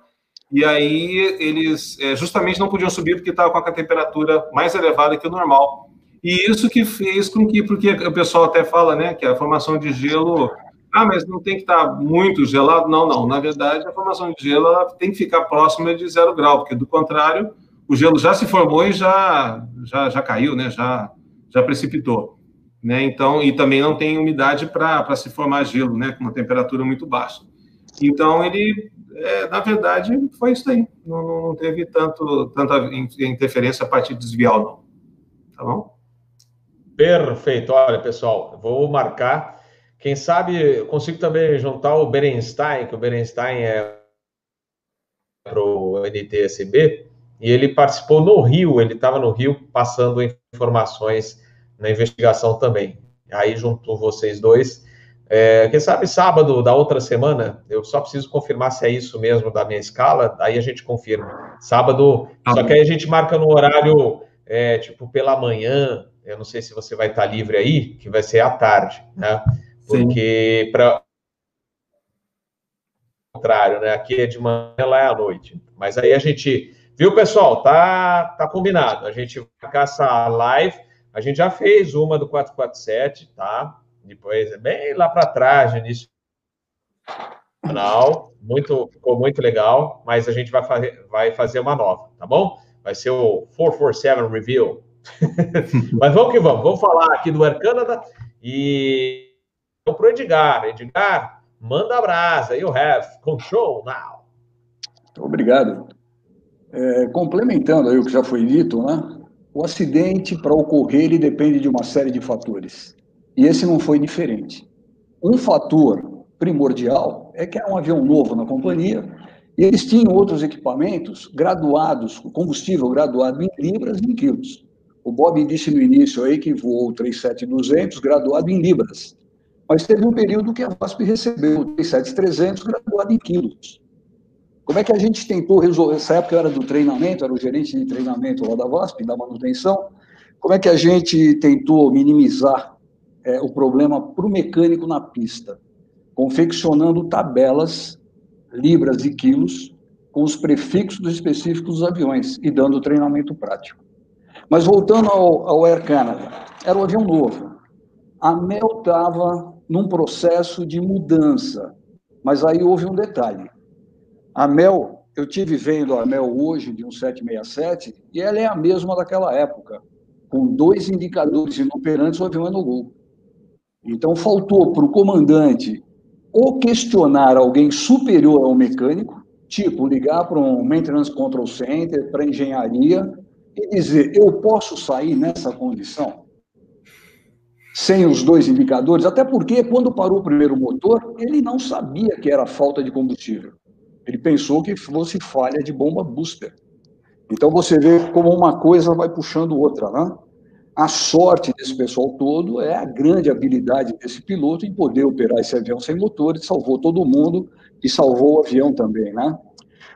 e aí eles é, justamente não podiam subir porque estava com a temperatura mais elevada que o normal. E isso que fez com que, porque o pessoal até fala, né, que a formação de gelo, ah, mas não tem que estar tá muito gelado. Não, não. Na verdade, a formação de gelo tem que ficar próxima de zero grau, porque do contrário, o gelo já se formou e já, já, já caiu, né, já, já precipitou. Né? Então, e também não tem umidade para se formar gelo, né, com uma temperatura muito baixa. Então, ele é, na verdade, foi isso aí. Não, não, teve tanto, tanta interferência a partir de desviar, não. Tá bom? Perfeito. Olha, pessoal, vou marcar. Quem sabe eu consigo também juntar o Berenstein, que o Berenstein é para o NTSB, e ele participou no Rio, ele estava no Rio passando informações na investigação também. Aí juntou vocês dois é, quem sabe sábado da outra semana, eu só preciso confirmar se é isso mesmo da minha escala, aí a gente confirma. Sábado, ah, só que aí a gente marca no horário, é, tipo, pela manhã, eu não sei se você vai estar livre aí, que vai ser à tarde, né? Porque para contrário, né? Aqui é de manhã, lá é à noite. Mas aí a gente, viu, pessoal? Tá, tá combinado. A gente vai marcar essa live. A gente já fez uma do 447, tá? depois, é bem lá para trás, início Não, muito, ficou muito legal, mas a gente vai fazer, vai fazer uma nova, tá bom? Vai ser o 447 Review. mas vamos que vamos, vamos falar aqui do Air Canada e para o Edgar. Edgar, manda a brasa, you have control now. Obrigado. É, complementando aí o que já foi dito, né? O acidente, para ocorrer, ele depende de uma série de fatores. E esse não foi diferente. Um fator primordial é que era um avião novo na companhia e eles tinham outros equipamentos graduados, combustível graduado em libras e em quilos. O Bob disse no início aí que voou 37200 graduado em libras. Mas teve um período que a VASP recebeu o 37300 graduado em quilos. Como é que a gente tentou resolver? Essa época eu era do treinamento, era o gerente de treinamento lá da VASP, da manutenção. Como é que a gente tentou minimizar é, o problema para o mecânico na pista? Confeccionando tabelas, libras e quilos, com os prefixos específicos dos aviões e dando treinamento prático. Mas voltando ao, ao Air Canada, era um avião novo. A Mel estava num processo de mudança, mas aí houve um detalhe a Mel, eu tive vendo a Mel hoje de um 767 e ela é a mesma daquela época, com dois indicadores inoperantes, o avião é no gol. Então faltou para o comandante ou questionar alguém superior ao mecânico, tipo ligar para um Maintenance Control Center, para engenharia, e dizer: eu posso sair nessa condição? Sem os dois indicadores, até porque quando parou o primeiro motor, ele não sabia que era falta de combustível. Ele pensou que fosse falha de bomba booster. Então você vê como uma coisa vai puxando outra, né? A sorte desse pessoal todo é a grande habilidade desse piloto em poder operar esse avião sem motor, e salvou todo mundo e salvou o avião também, né?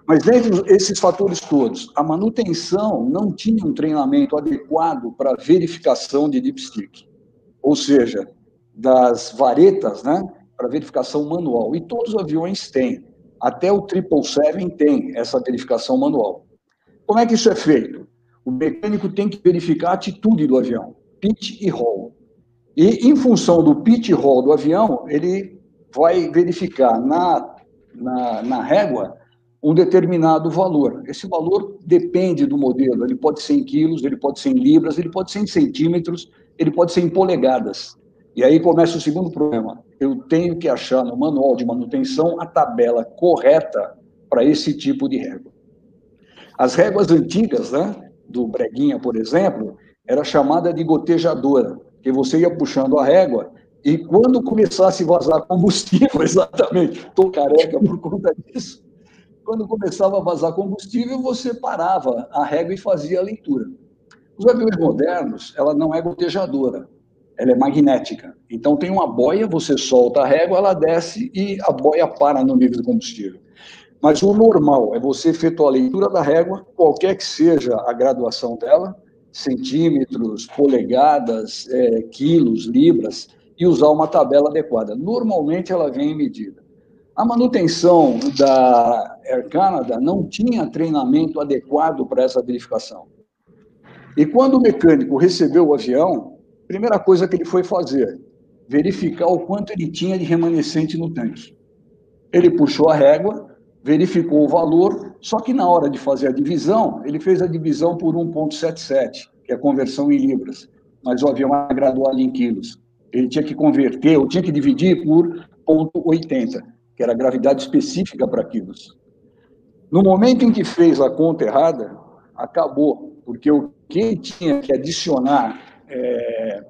Mas dentre esses fatores todos, a manutenção não tinha um treinamento adequado para verificação de dipstick, ou seja, das varetas, né, para verificação manual. E todos os aviões têm. Até o 777 tem essa verificação manual. Como é que isso é feito? O mecânico tem que verificar a atitude do avião, pitch e roll. E, em função do pitch e roll do avião, ele vai verificar na, na, na régua um determinado valor. Esse valor depende do modelo. Ele pode ser em quilos, ele pode ser em libras, ele pode ser em centímetros, ele pode ser em polegadas. E aí começa o segundo problema. Eu tenho que achar no manual de manutenção a tabela correta para esse tipo de régua. As réguas antigas, né, do Breguinha, por exemplo, era chamada de gotejadora, que você ia puxando a régua e quando começasse a vazar combustível, exatamente, estou careca por conta disso, quando começava a vazar combustível, você parava a régua e fazia a leitura. Os aviões modernos, ela não é gotejadora, ela é magnética. Então tem uma boia, você solta a régua, ela desce e a boia para no nível de combustível. Mas o normal é você efetuar a leitura da régua, qualquer que seja a graduação dela, centímetros, polegadas, é, quilos, libras, e usar uma tabela adequada. Normalmente ela vem em medida. A manutenção da Air Canada não tinha treinamento adequado para essa verificação. E quando o mecânico recebeu o avião, Primeira coisa que ele foi fazer, verificar o quanto ele tinha de remanescente no tanque. Ele puxou a régua, verificou o valor, só que na hora de fazer a divisão, ele fez a divisão por 1,77, que é a conversão em libras, mas o avião é graduado em quilos. Ele tinha que converter, ou tinha que dividir por 0,80, que era a gravidade específica para quilos. No momento em que fez a conta errada, acabou, porque o que tinha que adicionar é,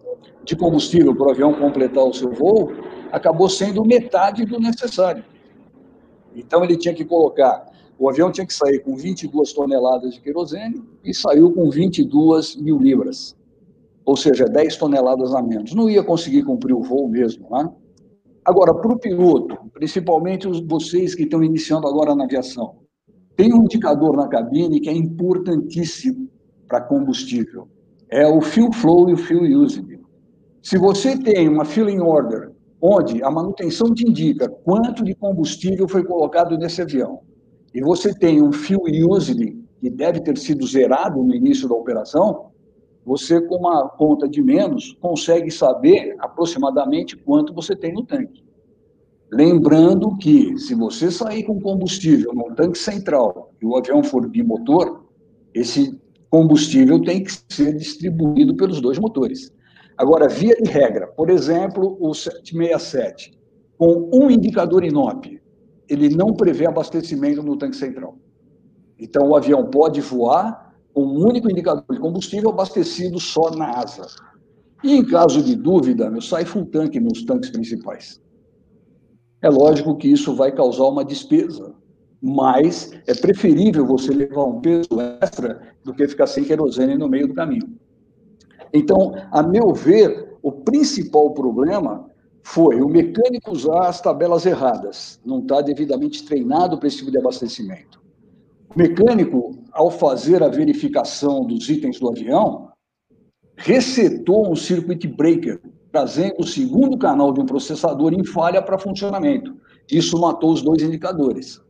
de combustível para o avião completar o seu voo, acabou sendo metade do necessário. Então, ele tinha que colocar, o avião tinha que sair com 22 toneladas de querosene e saiu com 22 mil libras, ou seja, 10 toneladas a menos. Não ia conseguir cumprir o voo mesmo, né? Agora, para o piloto, principalmente vocês que estão iniciando agora na aviação, tem um indicador na cabine que é importantíssimo para combustível é o fuel flow e o fuel usage. Se você tem uma filling order onde a manutenção te indica quanto de combustível foi colocado nesse avião, e você tem um fuel usage que deve ter sido zerado no início da operação, você, com uma conta de menos, consegue saber aproximadamente quanto você tem no tanque. Lembrando que, se você sair com combustível num tanque central e o avião for bimotor, esse combustível tem que ser distribuído pelos dois motores. Agora, via de regra, por exemplo, o 767, com um indicador INOP, ele não prevê abastecimento no tanque central. Então, o avião pode voar com um único indicador de combustível abastecido só na asa. E, em caso de dúvida, meu, sai full tanque nos tanques principais. É lógico que isso vai causar uma despesa, mas é preferível você levar um peso extra do que ficar sem querosene no meio do caminho. Então, a meu ver, o principal problema foi o mecânico usar as tabelas erradas, não está devidamente treinado para esse tipo de abastecimento. O mecânico, ao fazer a verificação dos itens do avião, resetou um circuit breaker, trazendo o segundo canal de um processador em falha para funcionamento. Isso matou os dois indicadores.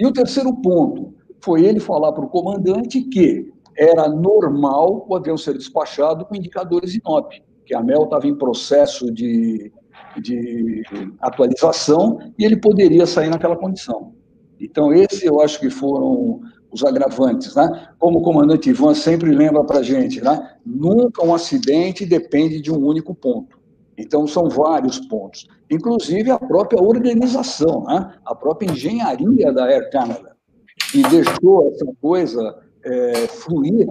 E o terceiro ponto foi ele falar para o comandante que era normal o avião ser despachado com indicadores INOP, que a MEL estava em processo de, de atualização e ele poderia sair naquela condição. Então, esse eu acho que foram os agravantes, né? Como o comandante Ivan sempre lembra para a gente, né? Nunca um acidente depende de um único ponto. Então, são vários pontos. Inclusive, a própria organização, né? a própria engenharia da Air Canada, que deixou essa coisa é, fluir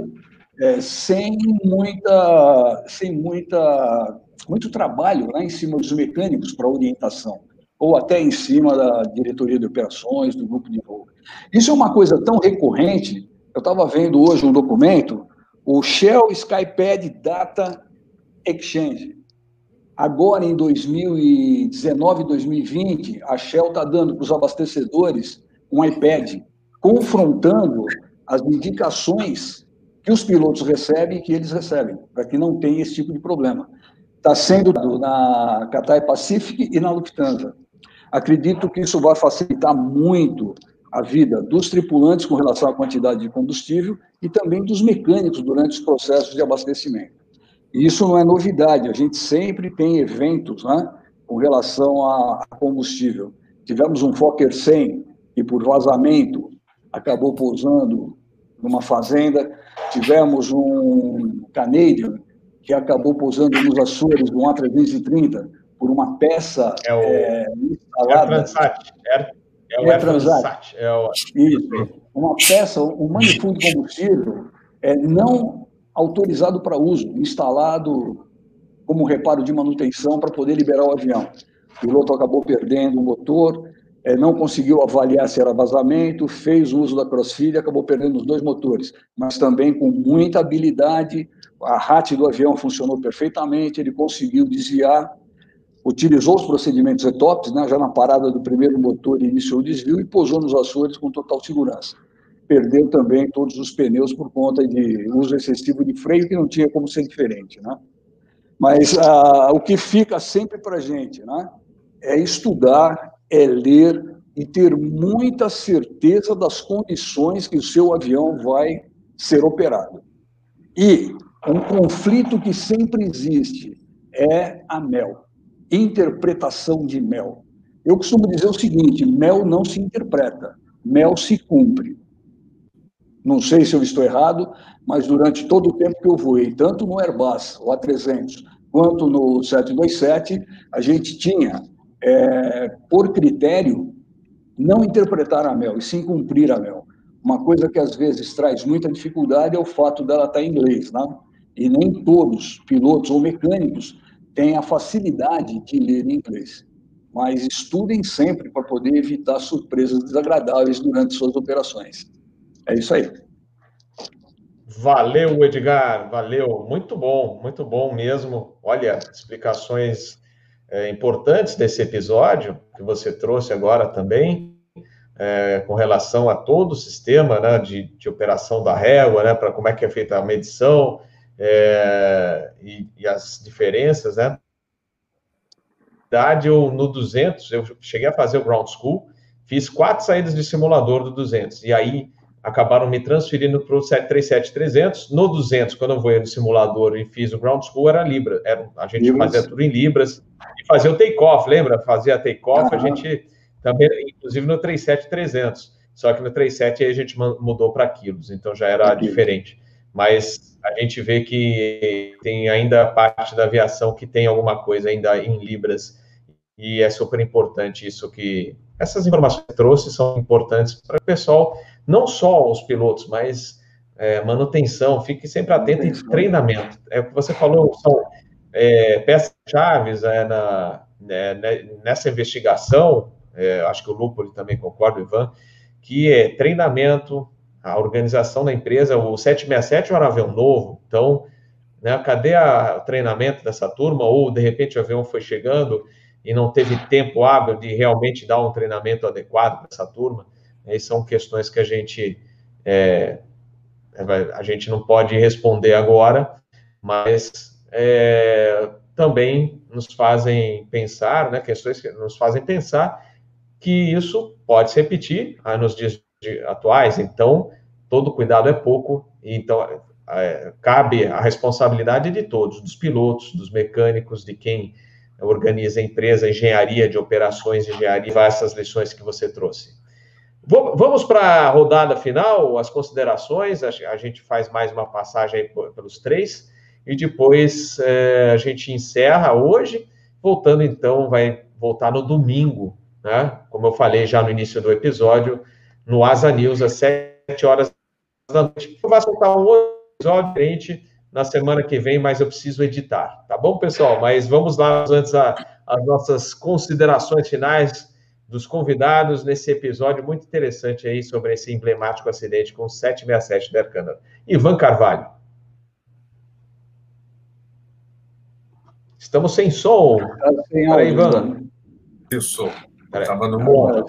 é, sem muita, sem muita, muito trabalho né, em cima dos mecânicos para orientação, ou até em cima da diretoria de operações, do grupo de voo. Isso é uma coisa tão recorrente. Eu estava vendo hoje um documento, o Shell Skypad Data Exchange. Agora, em 2019, 2020, a Shell está dando para os abastecedores um iPad, confrontando as indicações que os pilotos recebem e que eles recebem, para que não tenha esse tipo de problema. Está sendo na Cathay Pacific e na Lufthansa. Acredito que isso vai facilitar muito a vida dos tripulantes com relação à quantidade de combustível e também dos mecânicos durante os processos de abastecimento. Isso não é novidade, a gente sempre tem eventos né, com relação a combustível. Tivemos um Fokker 100 que, por vazamento, acabou pousando numa fazenda. Tivemos um Canadian que acabou pousando nos Açores, no A330, por uma peça é o, é, instalada. É o Transat. É, é o é Transat. É o... Isso. Uma peça, um manifundo de combustível é, não autorizado para uso, instalado como reparo de manutenção para poder liberar o avião. O piloto acabou perdendo o motor, é, não conseguiu avaliar se era vazamento, fez uso da crossfit e acabou perdendo os dois motores, mas também com muita habilidade, a RAT do avião funcionou perfeitamente, ele conseguiu desviar, utilizou os procedimentos ETOPS, né, já na parada do primeiro motor, iniciou o desvio e pousou nos Açores com total segurança. Perdeu também todos os pneus por conta de uso excessivo de freio, que não tinha como ser diferente. Né? Mas ah, o que fica sempre para a gente né, é estudar, é ler e ter muita certeza das condições que o seu avião vai ser operado. E um conflito que sempre existe é a MEL, interpretação de MEL. Eu costumo dizer o seguinte: MEL não se interpreta, MEL se cumpre. Não sei se eu estou errado, mas durante todo o tempo que eu voei, tanto no Airbus, o A300, quanto no 727, a gente tinha é, por critério, não interpretar a mel, e sim cumprir a mel. Uma coisa que às vezes traz muita dificuldade é o fato dela estar em inglês, né? E nem todos, pilotos ou mecânicos, têm a facilidade de ler em inglês. Mas estudem sempre para poder evitar surpresas desagradáveis durante suas operações. É isso aí. Valeu, Edgar, valeu. Muito bom, muito bom mesmo. Olha, explicações é, importantes desse episódio, que você trouxe agora também, é, com relação a todo o sistema né, de, de operação da régua, né, para como é que é feita a medição é, e, e, as diferenças, né? Eu, no 200, eu cheguei a fazer o ground school, fiz quatro saídas de simulador do 200, e aí acabaram me transferindo para o 737-300. No 200, quando eu voei no simulador e fiz o ground school, era Libra. Era, a gente Libras. fazia tudo em Libras. E fazia o take-off, lembra? Fazia take-off, a gente também, inclusive no 37-300. Só que no 37 a gente mudou para quilos, então já era diferente. Mas a gente vê que tem ainda parte da aviação que tem alguma coisa ainda em libras e é super importante isso que essas informações que trouxe são importantes para o pessoal, não só os pilotos, mas é, manutenção, fique sempre atento em treinamento. É o que você falou, são é, peças-chave é, na, né, né, nessa investigação, é, acho que o Lupo também concorda, Ivan, que é treinamento, a organização da empresa, o 767 é um avião novo, então, né, cadê a, o treinamento dessa turma? Ou, de repente, o avião foi chegando e não teve tempo hábil de realmente dar um treinamento adequado para essa turma? Essas são questões que a gente, é, a gente não pode responder agora, mas é, também nos fazem pensar, né, questões que nos fazem pensar que isso pode se repetir ah, nos dias atuais, então todo cuidado é pouco, então é, cabe a responsabilidade de todos, dos pilotos, dos mecânicos, de quem organiza a empresa, engenharia de operações, engenharia, essas lições que você trouxe. Vamos para a rodada final, as considerações, a gente faz mais uma passagem pelos três, e depois é, a gente encerra hoje, voltando então, vai voltar no domingo, né? Como eu falei já no início do episódio, no Asa News, às 7 horas da noite. Vai soltar um outro episódio diferente na semana que vem, mas eu preciso editar, tá bom, pessoal? Mas vamos lá antes as nossas considerações finais dos convidados nesse episódio muito interessante aí sobre esse emblemático acidente com o 767 da Air Canada. Ivan Carvalho. Estamos sem som. Sem Peraí, Ivan. Isso. Estava no mundo.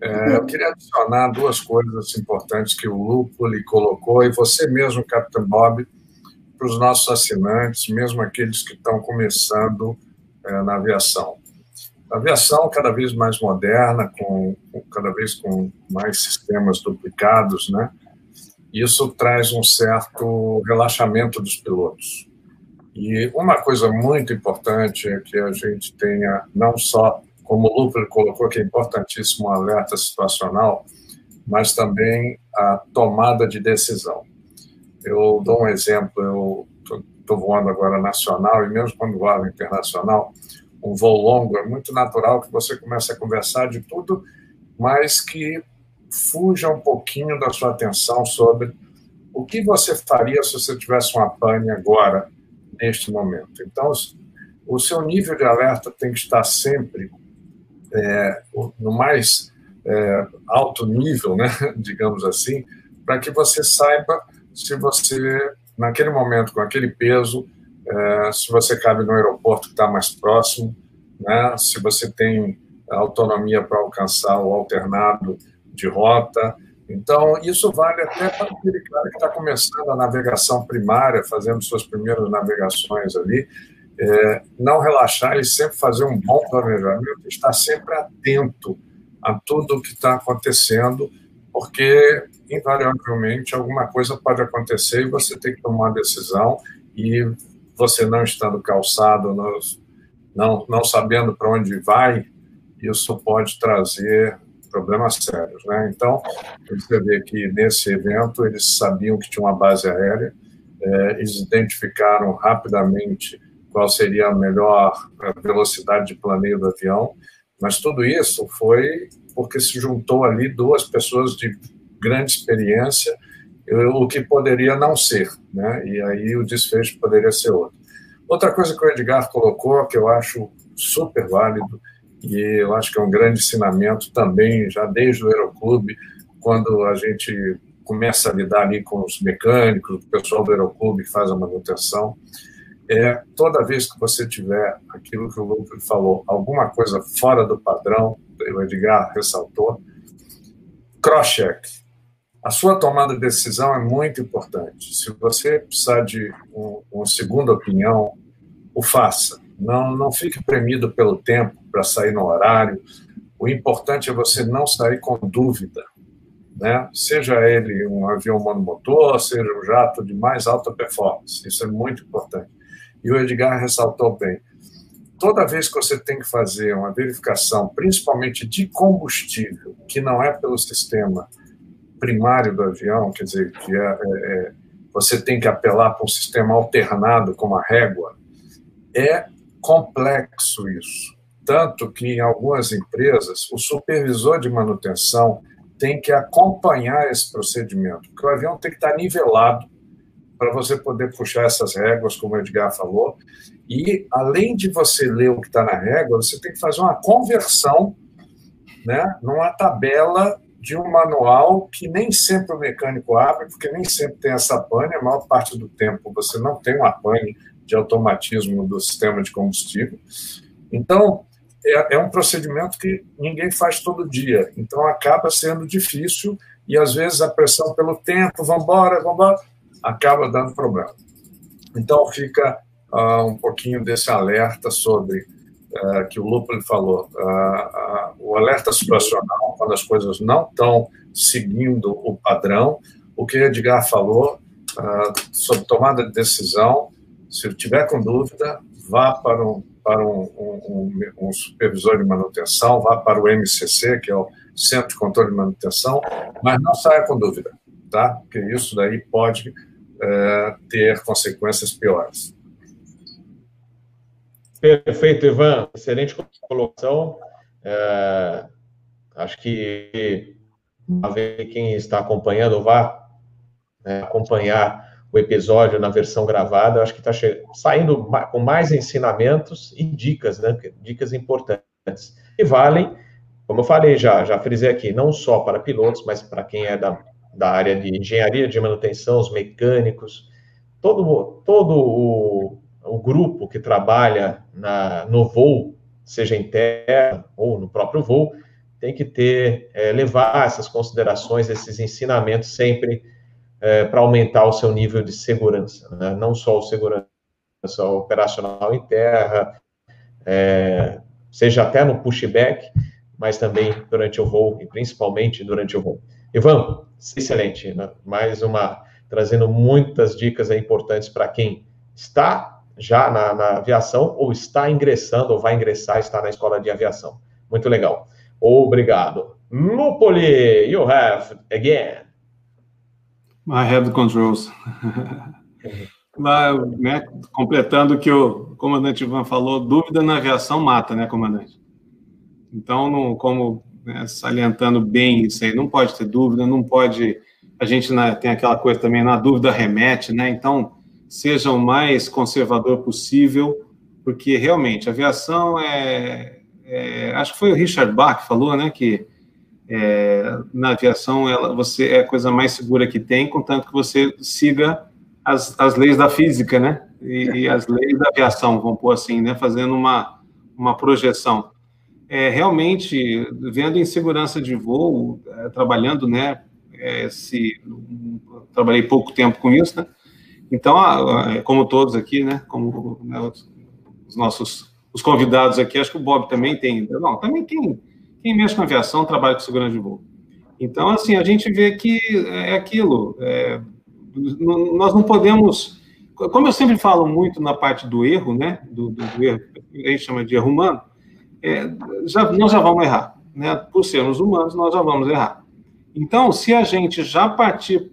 É, eu queria adicionar duas coisas importantes que o Lupo lhe colocou, e você mesmo, Capitão Bob, para os nossos assinantes, mesmo aqueles que estão começando é, na aviação. Aviação cada vez mais moderna, com, cada vez com mais sistemas duplicados, né? Isso traz um certo relaxamento dos pilotos. E uma coisa muito importante é que a gente tenha não só como o Luper colocou, que é importantíssimo o alerta situacional, mas também a tomada de decisão. Eu dou um exemplo, eu estou voando agora nacional, e mesmo quando voava internacional, um voo longo, é muito natural que você comece a conversar de tudo, mas que fuja um pouquinho da sua atenção sobre o que você faria se você tivesse uma pane agora, neste momento. Então, o seu nível de alerta tem que estar sempre é, no mais é, alto nível, né, digamos assim, para que você saiba se você, naquele momento, com aquele peso, é, se você cabe no aeroporto que está mais próximo, né, se você tem autonomia para alcançar o alternado de rota. Então, isso vale até para aquele cara que está começando a navegação primária, fazendo suas primeiras navegações ali, é, não relaxar e sempre fazer um bom planejamento, estar sempre atento a tudo o que está acontecendo, porque, invariavelmente, alguma coisa pode acontecer e você tem que tomar uma decisão e você não estando calçado, não, não sabendo para onde vai, isso pode trazer problemas sérios. Né? Então, você vê que nesse evento eles sabiam que tinha uma base aérea, é, eles identificaram rapidamente qual seria a melhor velocidade de planeio do avião, mas tudo isso foi porque se juntou ali duas pessoas de grande experiência, o que poderia não ser, né? E aí o desfecho poderia ser outro. Outra coisa que o Edgar colocou, que eu acho super válido, e eu acho que é um grande ensinamento também, já desde o Aeroclube, quando a gente começa a lidar ali com os mecânicos, o pessoal do Aeroclube que faz a manutenção, é toda vez que você tiver aquilo que o Lucas falou, alguma coisa fora do padrão, o Edgar ressaltou, cross-check. A sua tomada de decisão é muito importante. Se você precisar de um, uma segunda opinião, o faça. Não, não fique premido pelo tempo para sair no horário. O importante é você não sair com dúvida. né? seja ele um avião monomotor, seja um jato de mais alta performance. Isso é muito importante. E o Edgar ressaltou bem. Toda vez que você tem que fazer uma verificação, principalmente de combustível, que não é pelo sistema primário do avião, quer dizer, que é, é, é você tem que apelar para um sistema alternado como a régua, é complexo isso. Tanto que em algumas empresas, o supervisor de manutenção tem que acompanhar esse procedimento, porque o avião tem que estar nivelado para você poder puxar essas réguas, como o Edgar falou. E, além de você ler o que está na régua, você tem que fazer uma conversão né, numa tabela de um manual que nem sempre o mecânico abre, porque nem sempre tem essa pane, a maior parte do tempo você não tem uma pane de automatismo do sistema de combustível. Então, é, é um procedimento que ninguém faz todo dia, então acaba sendo difícil e às vezes a pressão pelo tempo, vamos embora, vamos embora, acaba dando problema. Então fica uh, um pouquinho desse alerta sobre uh, que o Lúpulo falou, uh, o alerta situacional, quando as coisas não estão seguindo o padrão, o que Edgar falou sobre tomada de decisão, se tiver com dúvida, vá para um, para um, um, um, supervisor de manutenção, vá para o MCC, que é o Centro de Controle de Manutenção, mas não saia com dúvida, tá? Porque isso daí pode é, ter consequências piores. Perfeito, Ivan. Excelente colocação. É, acho que quem está acompanhando vá né, acompanhar o episódio na versão gravada. acho que está saindo com mais ensinamentos e dicas, né? Dicas importantes. E valem, como eu falei já, já frisei aqui, não só para pilotos, mas para quem é da da área de engenharia de manutenção, os mecânicos, todo, todo o, o grupo que trabalha na, no voo, seja em terra ou no próprio voo, tem que ter, é, levar essas considerações, esses ensinamentos sempre é, para aumentar o seu nível de segurança, né? não só o segurança operacional em terra, é, seja até no pushback, mas também durante o voo e principalmente durante o voo. Ivan, excelente, né? mais uma, trazendo muitas dicas importantes para quem está já na, na, aviação ou está ingressando ou vai ingressar, está na escola de aviação. Muito legal. Obrigado. Lupoli, you have again. I have the controls. Lá, né, completando o que o comandante Ivan falou, dúvida na aviação mata, né, comandante? Então, não, como né, salientando bem isso aí. Não pode ter dúvida, não pode. A gente tem aquela coisa também, na dúvida remete, né? Então, seja o mais conservador possível, porque realmente a aviação é, é acho que foi o Richard Bach que falou, né? Que é, na aviação ela, você é a coisa mais segura que tem, contanto que você siga as, as leis da física, né? E, e as leis da aviação, vamos pôr assim, né? Fazendo uma, uma projeção é, realmente, vendo insegurança de voo, é, trabalhando, né, é, se, trabalhei pouco tempo com isso, né, então, como todos aqui, né, como né, os nossos os convidados aqui, acho que o Bob também tem, não, também quem, quem mexe com aviação trabalha com segurança de voo. Então, assim, a gente vê que é aquilo, é, nós não podemos, como eu sempre falo muito na parte do erro, né, do, do, do erro, a gente chama de erro humano, é, já, nós já vamos errar. Né? Por sermos humanos, nós já vamos errar. Então, se a gente já partir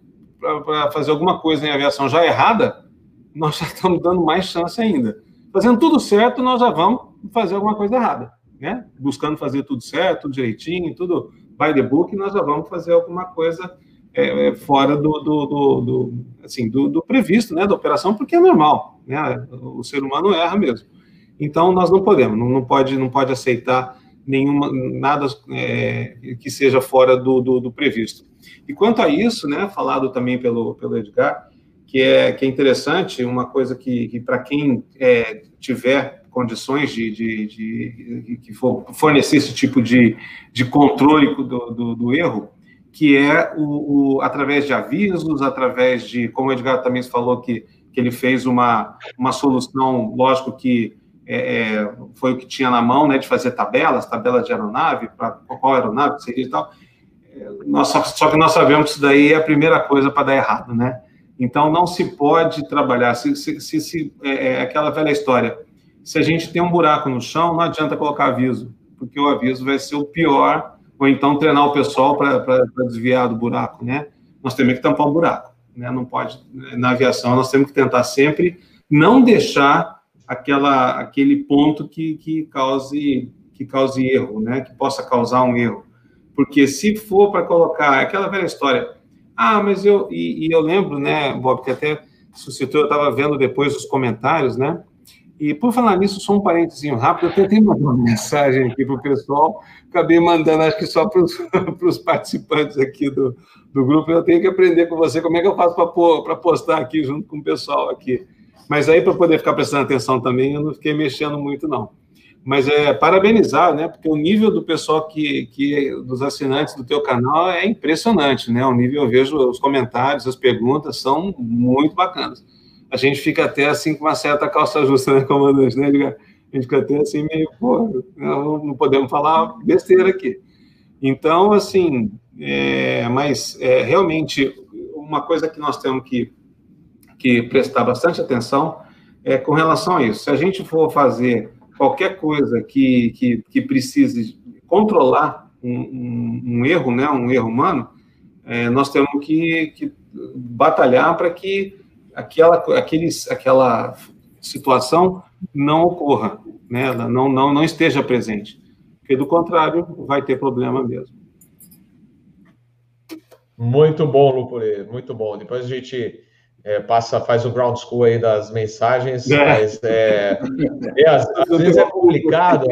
para fazer alguma coisa em aviação já errada, nós já estamos dando mais chance ainda. Fazendo tudo certo, nós já vamos fazer alguma coisa errada. Né? Buscando fazer tudo certo, tudo direitinho, tudo by the book, nós já vamos fazer alguma coisa é, é fora do, do, do, do assim, do, previsto, né, da operação, porque é normal, né? O ser humano erra mesmo. Então, nós não podemos, não, não pode, não pode aceitar nenhuma, nada é, que seja fora do, do, do, previsto. E quanto a isso, né, falado também pelo, pelo Edgar, que é, que é interessante, uma coisa que, que para quem é, tiver condições de, de, de, que for fornecer esse tipo de, de controle do, do, do erro, que é o, o, através de avisos, através de, como o Edgar também falou, que, que ele fez uma, uma solução, lógico que é, é, foi o que tinha na mão, né, de fazer tabelas, tabelas de aeronave, para qual aeronave seria e tal. nós, só que nós sabemos que isso daí é a primeira coisa para dar errado, né? Então, não se pode trabalhar. Se, se, se, se é, é, aquela velha história. Se a gente tem um buraco no chão, não adianta colocar aviso, porque o aviso vai ser o pior, ou então treinar o pessoal para desviar do buraco, né? Nós temos que tampar o buraco, né? Não pode, na aviação, nós temos que tentar sempre não deixar aquela, aquele ponto que, que, cause, que cause erro, né? Que possa causar um erro. Porque se for para colocar aquela velha história, ah, mas eu. E, e eu lembro, né, Bob, que até suscitou, eu estava vendo depois os comentários, né? E por falar nisso, só um parênteses rápido, eu tentei mandar uma mensagem aqui para o pessoal, acabei mandando, acho que só para os participantes aqui do, do grupo, eu tenho que aprender com você como é que eu faço para postar aqui junto com o pessoal aqui. Mas aí, para poder ficar prestando atenção também, eu não fiquei mexendo muito, não mas é parabenizar, né? Porque o nível do pessoal que, que dos assinantes do teu canal é impressionante, né? O nível eu vejo os comentários, as perguntas são muito bacanas. A gente fica até assim com uma certa calça justa, né, comandante, né? A gente fica até assim meio, pô, não podemos falar besteira aqui. Então, assim, é, mas é, realmente uma coisa que nós temos que, que prestar bastante atenção é com relação a isso. Se a gente for fazer qualquer coisa que, que, que precise controlar um, um, um, erro, né, um erro humano, é, nós temos que, que batalhar para que aquela, aqueles, aquela situação não ocorra, né, não, não, não esteja presente. Porque, do contrário, vai ter problema mesmo. Muito bom, Lupuri, muito bom. Depois a gente é, passa, faz o ground school aí das mensagens, é. mas é, é às, às, vezes é complicado.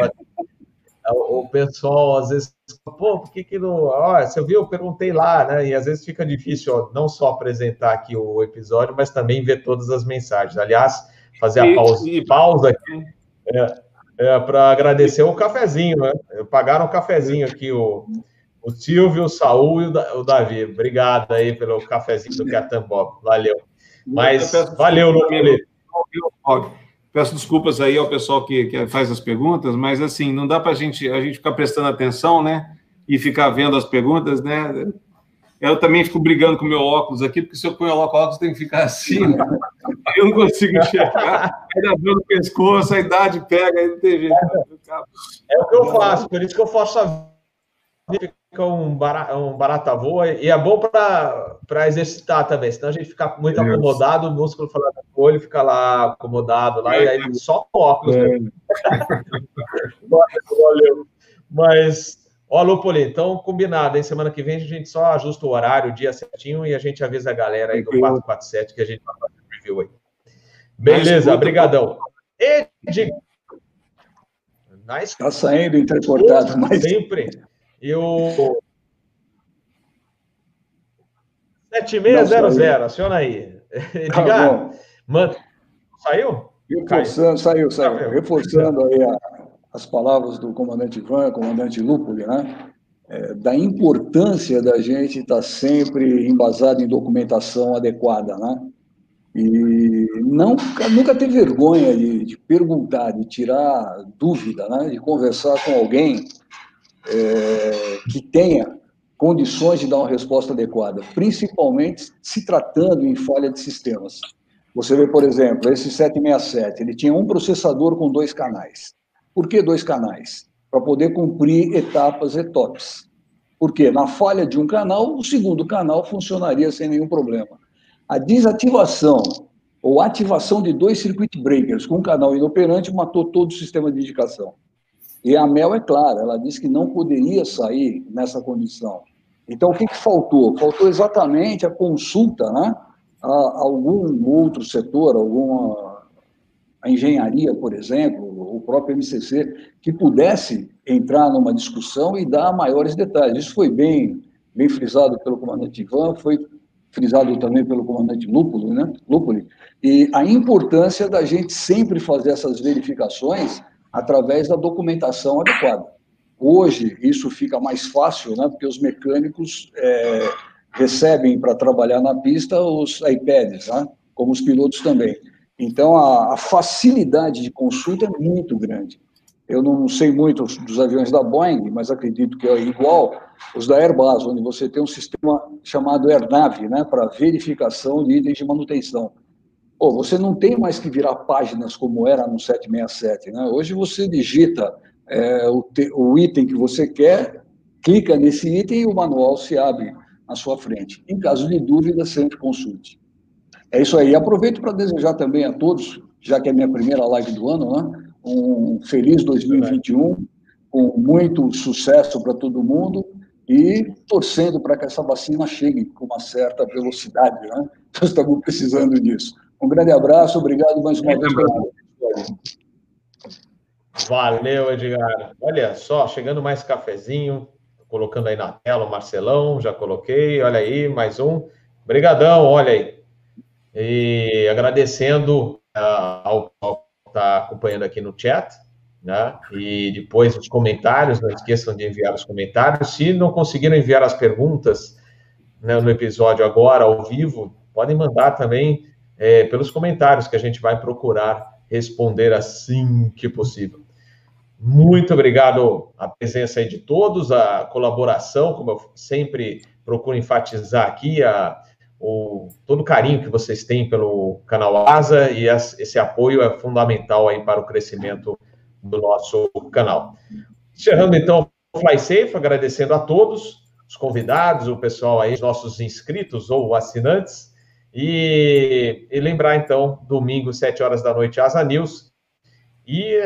O pessoal às vezes, pô, por que que não. Ó, você viu, eu perguntei lá, né? E às vezes fica difícil ó, não só apresentar aqui o episódio, mas também ver todas as mensagens. Aliás, fazer a pausa, pausa aqui é, é para agradecer o cafezinho, né? Pagaram o cafezinho aqui, o, o Silvio, o Saul e o Davi. Obrigado aí pelo cafezinho do Catan Bob. Valeu. Mas valeu, Lupuli. Peço desculpas aí ao pessoal que, que, faz as perguntas, mas assim, não dá para a gente, a gente ficar prestando atenção, né? E ficar vendo as perguntas, né? Eu também fico brigando com o meu óculos aqui, porque se eu ponho o óculos, tem que ficar assim. Né? Eu não consigo enxergar. Aí dá dor no pescoço, a idade pega, aí não tem jeito. É o que eu faço, por isso que eu faço a vida fica um, barata, um barata voa e é bom para exercitar também, senão a gente fica muito Deus. acomodado, o músculo falando o olho fica lá acomodado lá, é, e aí só com óculos. É. Valeu. Mas, ó, Lupoli, então combinado, hein? Semana que vem a gente só ajusta o horário, o dia certinho e a gente avisa a galera aí do 447 que a gente vai fazer o review aí. Beleza, brigadão. Ed... Nice. Tá saindo intercortado, mas... Sempre. E o 7600, aciona aí. Edgar, tá manda. Saiu? Reforçando, saiu, saiu. Tá Reforçando aí a, as palavras do comandante Ivan, comandante Lúpoli, né? É, da importância da gente estar tá sempre embasado em documentação adequada, né? E não, nunca ter vergonha de, de perguntar, de tirar dúvida, né? De conversar com alguém é, que tenha condições de dar uma resposta adequada, principalmente se tratando em falha de sistemas. Você vê, por exemplo, esse 767, ele tinha um processador com dois canais. Por que dois canais? Para poder cumprir etapas ETOPS. Porque na falha de um canal, o segundo canal funcionaria sem nenhum problema. A desativação ou ativação de dois circuit breakers com um canal inoperante matou todo o sistema de indicação. E a Mel é clara, ela disse que não poderia sair nessa condição. Então, o que, que faltou? Faltou exatamente a consulta né, a algum outro setor, alguma a engenharia, por exemplo, o próprio MCC, que pudesse entrar numa discussão e dar maiores detalhes. Isso foi bem, bem frisado pelo comandante Ivan, foi frisado também pelo comandante Lúpulo, né? Lúpulo, e a importância da gente sempre fazer essas verificações através da documentação adequada. Hoje, isso fica mais fácil, né, porque os mecânicos é, recebem para trabalhar na pista os iPads, né, como os pilotos também. Então, a, a facilidade de consulta é muito grande. Eu não sei muito dos aviões da Boeing, mas acredito que é igual os da Airbus, onde você tem um sistema chamado AirNav, né, para verificação de itens de manutenção. Pô, você não tem mais que virar páginas como era no 767. Né? Hoje você digita é, o, te, o item que você quer, clica nesse item e o manual se abre na sua frente. Em caso de dúvida, sempre consulte. É isso aí. Aproveito para desejar também a todos, já que é minha primeira live do ano, né? um feliz 2021, com muito sucesso para todo mundo e torcendo para que essa vacina chegue com uma certa velocidade. Né? Nós estamos precisando disso. Um grande abraço, obrigado mais uma vez. Valeu, Edgar. Olha só, chegando mais cafezinho, colocando aí na tela o Marcelão, já coloquei, olha aí, mais um. Obrigadão, olha aí. E agradecendo uh, ao que está acompanhando aqui no chat, né? E depois os comentários, não esqueçam de enviar os comentários. Se não conseguiram enviar as perguntas né, no episódio agora, ao vivo, podem mandar também é, pelos comentários que a gente vai procurar responder assim que possível. Muito obrigado a presença aí de todos, a colaboração, como eu sempre procuro enfatizar aqui, a, o, todo o carinho que vocês têm pelo canal Asa e as, esse apoio é fundamental aí para o crescimento do nosso canal. Encerrando então o Fly Safe, agradecendo a todos, os convidados, o pessoal aí, os nossos inscritos ou assinantes, e, e, lembrar, então, domingo, 7 horas da noite, Asa News. E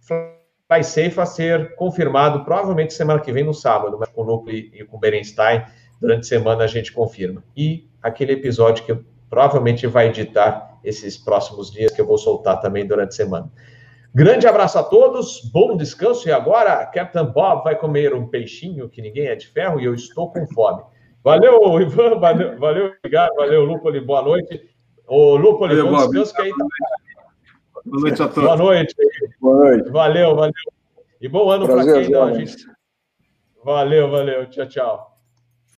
Fly Safe a ser confirmado, provavelmente semana que vem, no sábado, mas com o Núcleo e com o Berenstein. Durante a semana a gente confirma. E aquele episódio que provavelmente vai editar esses próximos dias, que eu vou soltar também durante a semana. Grande abraço a todos, bom descanso. E agora, Captain Bob vai comer um peixinho que ninguém é de ferro e eu estou com fome. Valeu, Ivan, valeu, valeu, obrigado, valeu, Lupoli, boa noite. Ô, Lupoli, bom descanso que aí tá... Boa noite a todos. Boa noite. Boa noite. Valeu, valeu. E bom ano para quem não, a gente. Valeu, valeu. Tchau, tchau.